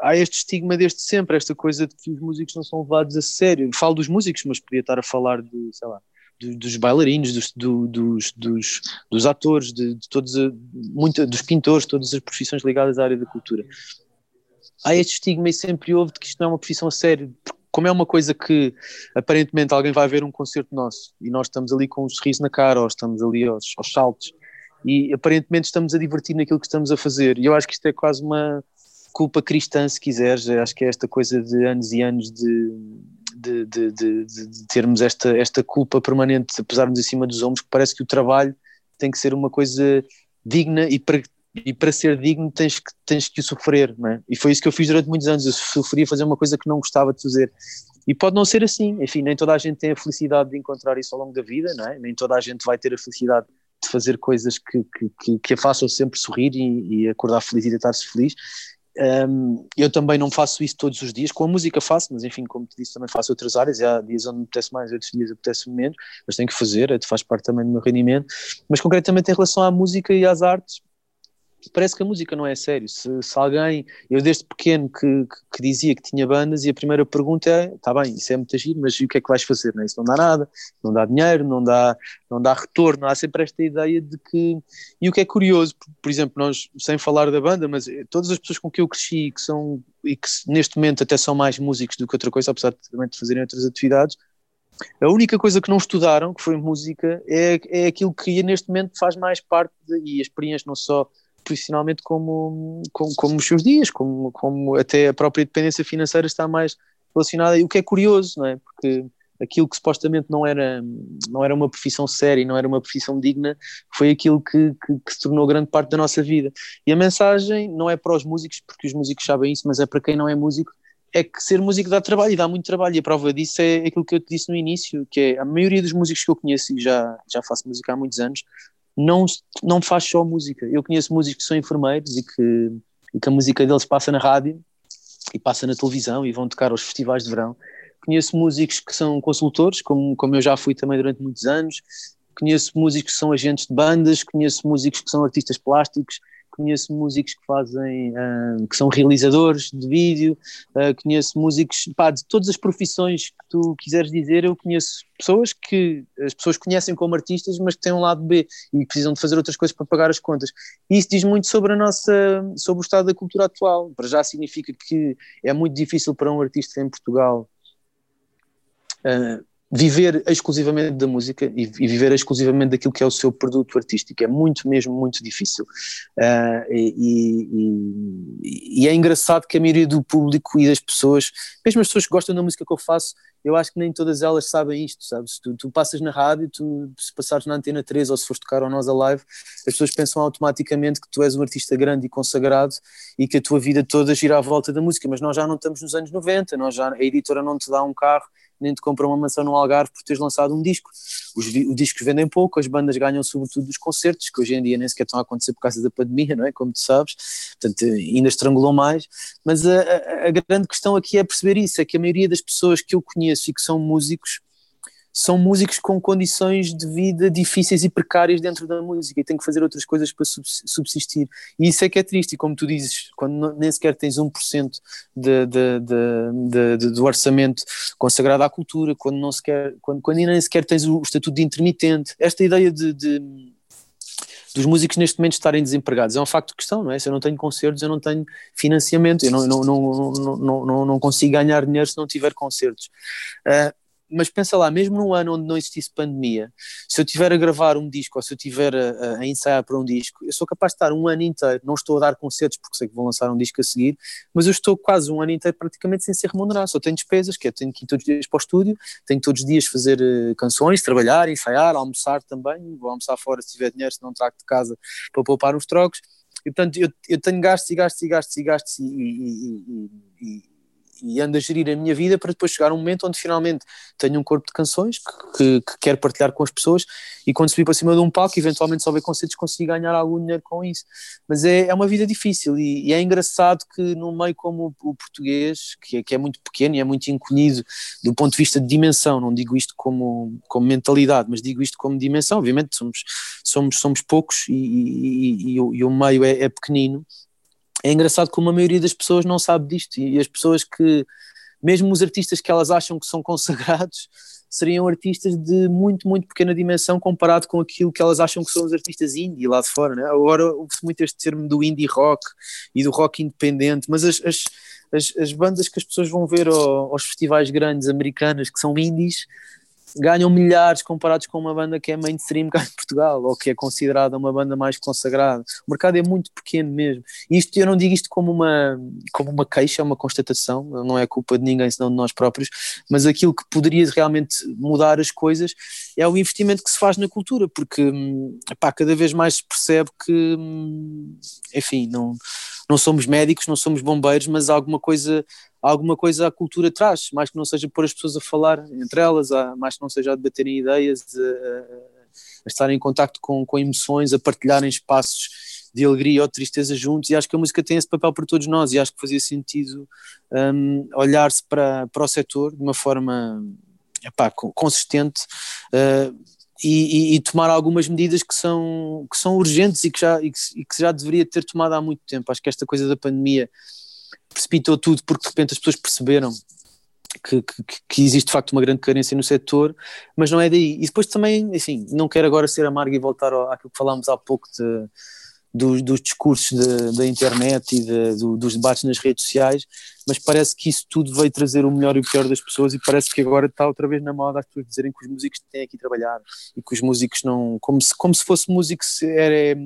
há este estigma desde sempre, esta coisa de que os músicos não são levados a sério. Falo dos músicos, mas podia estar a falar de, sei lá, dos bailarinos, dos, dos, dos, dos atores, de, de todos, a, muita, dos pintores, todas as profissões ligadas à área da cultura. Há este estigma e sempre houve de que isto não é uma profissão a sério, como é uma coisa que aparentemente alguém vai ver um concerto nosso e nós estamos ali com um sorriso na cara ou estamos ali aos, aos saltos e aparentemente estamos a divertir naquilo que estamos a fazer. E eu acho que isto é quase uma culpa cristã, se quiseres. Eu acho que é esta coisa de anos e anos de, de, de, de, de termos esta, esta culpa permanente a pesarmos em cima dos ombros, que parece que o trabalho tem que ser uma coisa digna e para, e para ser digno tens que, tens que o sofrer, não é? E foi isso que eu fiz durante muitos anos, eu sofria fazer uma coisa que não gostava de fazer. E pode não ser assim, enfim, nem toda a gente tem a felicidade de encontrar isso ao longo da vida, não é? Nem toda a gente vai ter a felicidade de fazer coisas que, que, que, a façam sempre sorrir e, e acordar feliz e deitar-se feliz. Um, eu também não faço isso todos os dias, com a música faço, mas enfim, como te disse, também faço outras áreas. Há dias onde me apetece mais, outros dias apetece menos, mas tenho que fazer, faz parte também do meu rendimento. Mas concretamente em relação à música e às artes, parece que a música não é sério. Se, se alguém, eu desde pequeno que, que, que, dizia que tinha bandas e a primeira pergunta é, está bem, isso é muito giro, mas o que é que vais fazer? Não, é? isso não dá nada, não dá dinheiro, não dá, não dá retorno, há sempre esta ideia de que, e o que é curioso, por, por exemplo, nós, sem falar da banda, mas eh, todas as pessoas com que eu cresci, que são, e que neste momento até são mais músicos do que outra coisa, apesar de, também de fazerem outras atividades, a única coisa que não estudaram, que foi música, é, é aquilo que neste momento faz mais parte, de, e as experiências não só profissionalmente como, como, como, os seus dias, como, como até a própria dependência financeira está mais relacionada, e o que é curioso, não é? Porque aquilo que supostamente não era, não era uma profissão séria, não era uma profissão digna, foi aquilo que, que, que, se tornou grande parte da nossa vida. E a mensagem não é para os músicos, porque os músicos sabem isso, mas é para quem não é músico, é que ser músico dá trabalho e dá muito trabalho, e a prova disso é aquilo que eu te disse no início, que é a maioria dos músicos que eu conheço, e já, já faço música há muitos anos, não, não faz só música. Eu conheço músicos que são enfermeiros e que, e que a música deles passa na rádio e passa na televisão e vão tocar aos festivais de verão. Conheço músicos que são consultores, como, como eu já fui também durante muitos anos. Conheço músicos que são agentes de bandas, conheço músicos que são artistas plásticos, conheço músicos que fazem, uh, que são realizadores de vídeo, uh, conheço músicos, pá, de todas as profissões que tu quiseres dizer, eu conheço pessoas que as pessoas conhecem como artistas, mas que têm um lado B e precisam de fazer outras coisas para pagar as contas. E isso diz muito sobre a nossa, sobre o estado da cultura atual. Para já significa que é muito difícil para um artista em Portugal uh, viver exclusivamente da música e, e, viver exclusivamente daquilo que é o seu produto artístico. É muito mesmo muito difícil. Uh, e, e, e, é engraçado que a maioria do público e das pessoas mesmo as pessoas que gostam da música que eu faço eu acho que nem todas elas sabem isto, sabes? Tu, tu passas na rádio, tu, se passares na Antena 3 ou se fores tocar ao Nós Alive, as pessoas pensam automaticamente que tu és um artista grande e consagrado e que a tua vida toda gira à volta da música, mas nós já não estamos nos anos 90, nós já, a editora não te dá um carro nem te compra uma mansão no Algarve por teres lançado um disco. Os, os, discos vendem pouco, as bandas ganham sobretudo dos concertos, que hoje em dia nem sequer estão a acontecer por causa da pandemia, não é? Como tu sabes, portanto ainda estrangulou mais. Mas a, a, a grande questão aqui é perceber isso: é que a maioria das pessoas que eu conheço e que são músicos são músicos com condições de vida difíceis e precárias dentro da música e têm que fazer outras coisas para subsistir. E isso é que é triste, e como tu dizes, quando nem sequer tens 1% de, de, de, de, do orçamento consagrado à cultura, quando, não sequer, quando, quando nem sequer tens o estatuto de intermitente, esta ideia de, dos músicos neste momento estarem desempregados. É um facto de questão, não é? Se eu não tenho concertos, eu não tenho financiamento, eu não, não, não, não, não, não consigo ganhar dinheiro se não tiver concertos. Uh, mas pensa lá, mesmo num ano onde não existisse pandemia, se eu tiver a gravar um disco ou se eu tiver a, a, ensaiar para um disco, eu sou capaz de estar um ano inteiro, não estou a dar concertos porque sei que vou lançar um disco a seguir, mas eu estou quase um ano inteiro praticamente sem ser remunerado, só tenho despesas, que é tenho que ir todos os dias para o estúdio, tenho todos os dias fazer uh, canções, trabalhar, ensaiar, almoçar também, vou almoçar fora se tiver dinheiro, se não trago de casa para poupar uns trocos, e portanto eu, eu tenho gastos e gastos e gastos e gastos e, e, e e ando a gerir a minha vida para depois chegar a um momento onde finalmente tenho um corpo de canções que, que, que quero partilhar com as pessoas e quando subir para cima de um palco, eventualmente se houver concertos, consigo ganhar algum dinheiro com isso. Mas é, é uma vida difícil e, e é engraçado que num meio como o, o português, que é, que é, muito pequeno e é muito encolhido do ponto de vista de dimensão, não digo isto como, como mentalidade, mas digo isto como dimensão, obviamente somos, somos, somos poucos e, e, e o, o meio é, é pequenino, é engraçado como a maioria das pessoas não sabe disto e as pessoas que, mesmo os artistas que elas acham que são consagrados, seriam artistas de muito, muito pequena dimensão comparado com aquilo que elas acham que são os artistas indie lá de fora. Né? Agora ouve-se muito este termo do indie rock e do rock independente, mas as, as, as, as bandas que as pessoas vão ver ao, aos festivais grandes americanas, que são indies, ganham milhares comparados com uma banda que é mainstream cá em Portugal ou que é considerada uma banda mais consagrada. O mercado é muito pequeno mesmo. Isto eu não digo isto como uma como uma queixa, é uma constatação, não é culpa de ninguém senão de nós próprios, mas aquilo que poderia realmente mudar as coisas é o investimento que se faz na cultura, porque epá, cada vez mais se percebe que enfim, não não somos médicos, não somos bombeiros, mas alguma coisa alguma coisa a cultura traz, mais que não seja pôr as pessoas a falar entre elas, mais que não seja a debaterem ideias, a, a, a estarem em contacto com, com emoções, a partilharem espaços de alegria ou de tristeza juntos, e acho que a música tem esse papel para todos nós, e acho que fazia sentido um, olhar-se para, para o setor de uma forma epá, consistente uh, e, e, e, tomar algumas medidas que são, que são urgentes e que, já, e que, e que já deveria ter tomado há muito tempo. Acho que esta coisa da pandemia precipitou tudo porque de repente as pessoas perceberam que, que, que, existe de facto uma grande carência no setor, mas não é daí. E depois também, assim, não quero agora ser amargo e voltar ao, àquilo que falámos há pouco de, dos, dos discursos de, da internet e de, do, dos debates nas redes sociais, mas parece que isso tudo veio trazer o melhor e o pior das pessoas e parece que agora está outra vez na moda as pessoas dizerem que os músicos têm aqui trabalhar e que os músicos não, como se, como se fosse músico era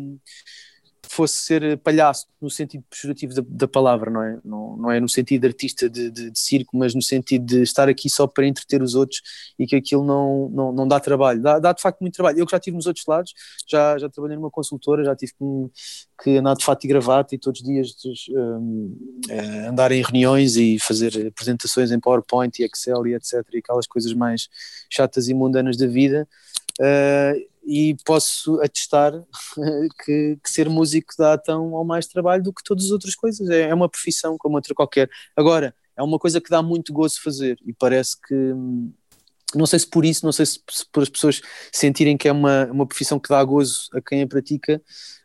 fosse ser palhaço no sentido pejorativo da, da palavra, não é? Não, não é no sentido de artista de, de, de, circo, mas no sentido de estar aqui só para entreter os outros e que aquilo não, não, não dá trabalho. Dá, dá de facto muito trabalho. Eu que já estive nos outros lados, já, já trabalhei numa consultora, já tive que, que andar de fato e gravata e todos os dias um, uh, andar em reuniões e fazer apresentações em PowerPoint e Excel e etc. e aquelas coisas mais chatas e mundanas da vida. Uh, e posso atestar que, que, ser músico dá tão ou mais trabalho do que todas as outras coisas. É, é, uma profissão como outra qualquer. Agora, é uma coisa que dá muito gozo fazer e parece que. Não sei se por isso, não sei se, por as pessoas sentirem que é uma, uma profissão que dá gozo a quem a pratica,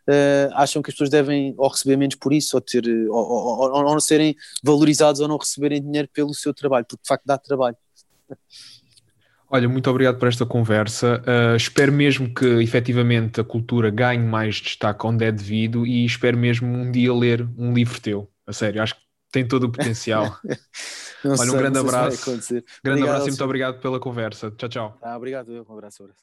uh, acham que as pessoas devem ou receber menos por isso, ou, ter, ou, ou, ou não serem valorizados ou não receberem dinheiro pelo seu trabalho, porque de facto dá trabalho. Olha, muito obrigado por esta conversa. Uh, espero mesmo que efetivamente a cultura ganhe mais destaque onde é devido e espero mesmo um dia ler um livro teu. A sério, acho que tem todo o potencial. Olha, sei, um grande abraço. grande obrigado, abraço e muito obrigado pela conversa. Tchau, tchau. Ah, obrigado, um abraço, um abraço.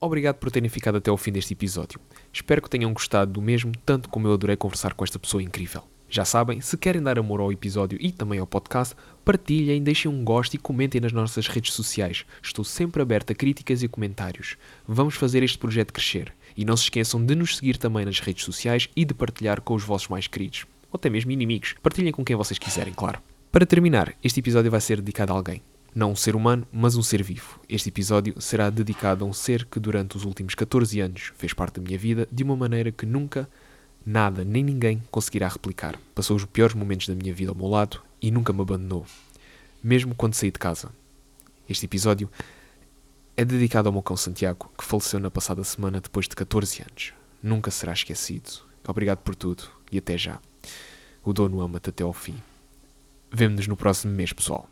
Obrigado por terem ficado até ao fim deste episódio. Espero que tenham gostado do mesmo, tanto como eu adorei conversar com esta pessoa incrível. Já sabem, se querem dar amor ao episódio e também ao podcast, partilhem, deixem um gosto e comentem nas nossas redes sociais. Estou sempre aberto a críticas e comentários. Vamos fazer este projeto crescer. E não se esqueçam de nos seguir também nas redes sociais e de partilhar com os vossos mais queridos. Ou até mesmo inimigos. Partilhem com quem vocês quiserem, claro. Para terminar, este episódio vai ser dedicado a alguém. Não um ser humano, mas um ser vivo. Este episódio será dedicado a um ser que durante os últimos 14 anos fez parte da minha vida de uma maneira que nunca Nada nem ninguém conseguirá replicar. Passou os piores momentos da minha vida ao meu lado e nunca me abandonou, mesmo quando saí de casa. Este episódio é dedicado ao meu cão Santiago, que faleceu na passada semana depois de 14 anos. Nunca será esquecido. Obrigado por tudo e até já. O dono ama-te até ao fim. Vemo-nos no próximo mês, pessoal.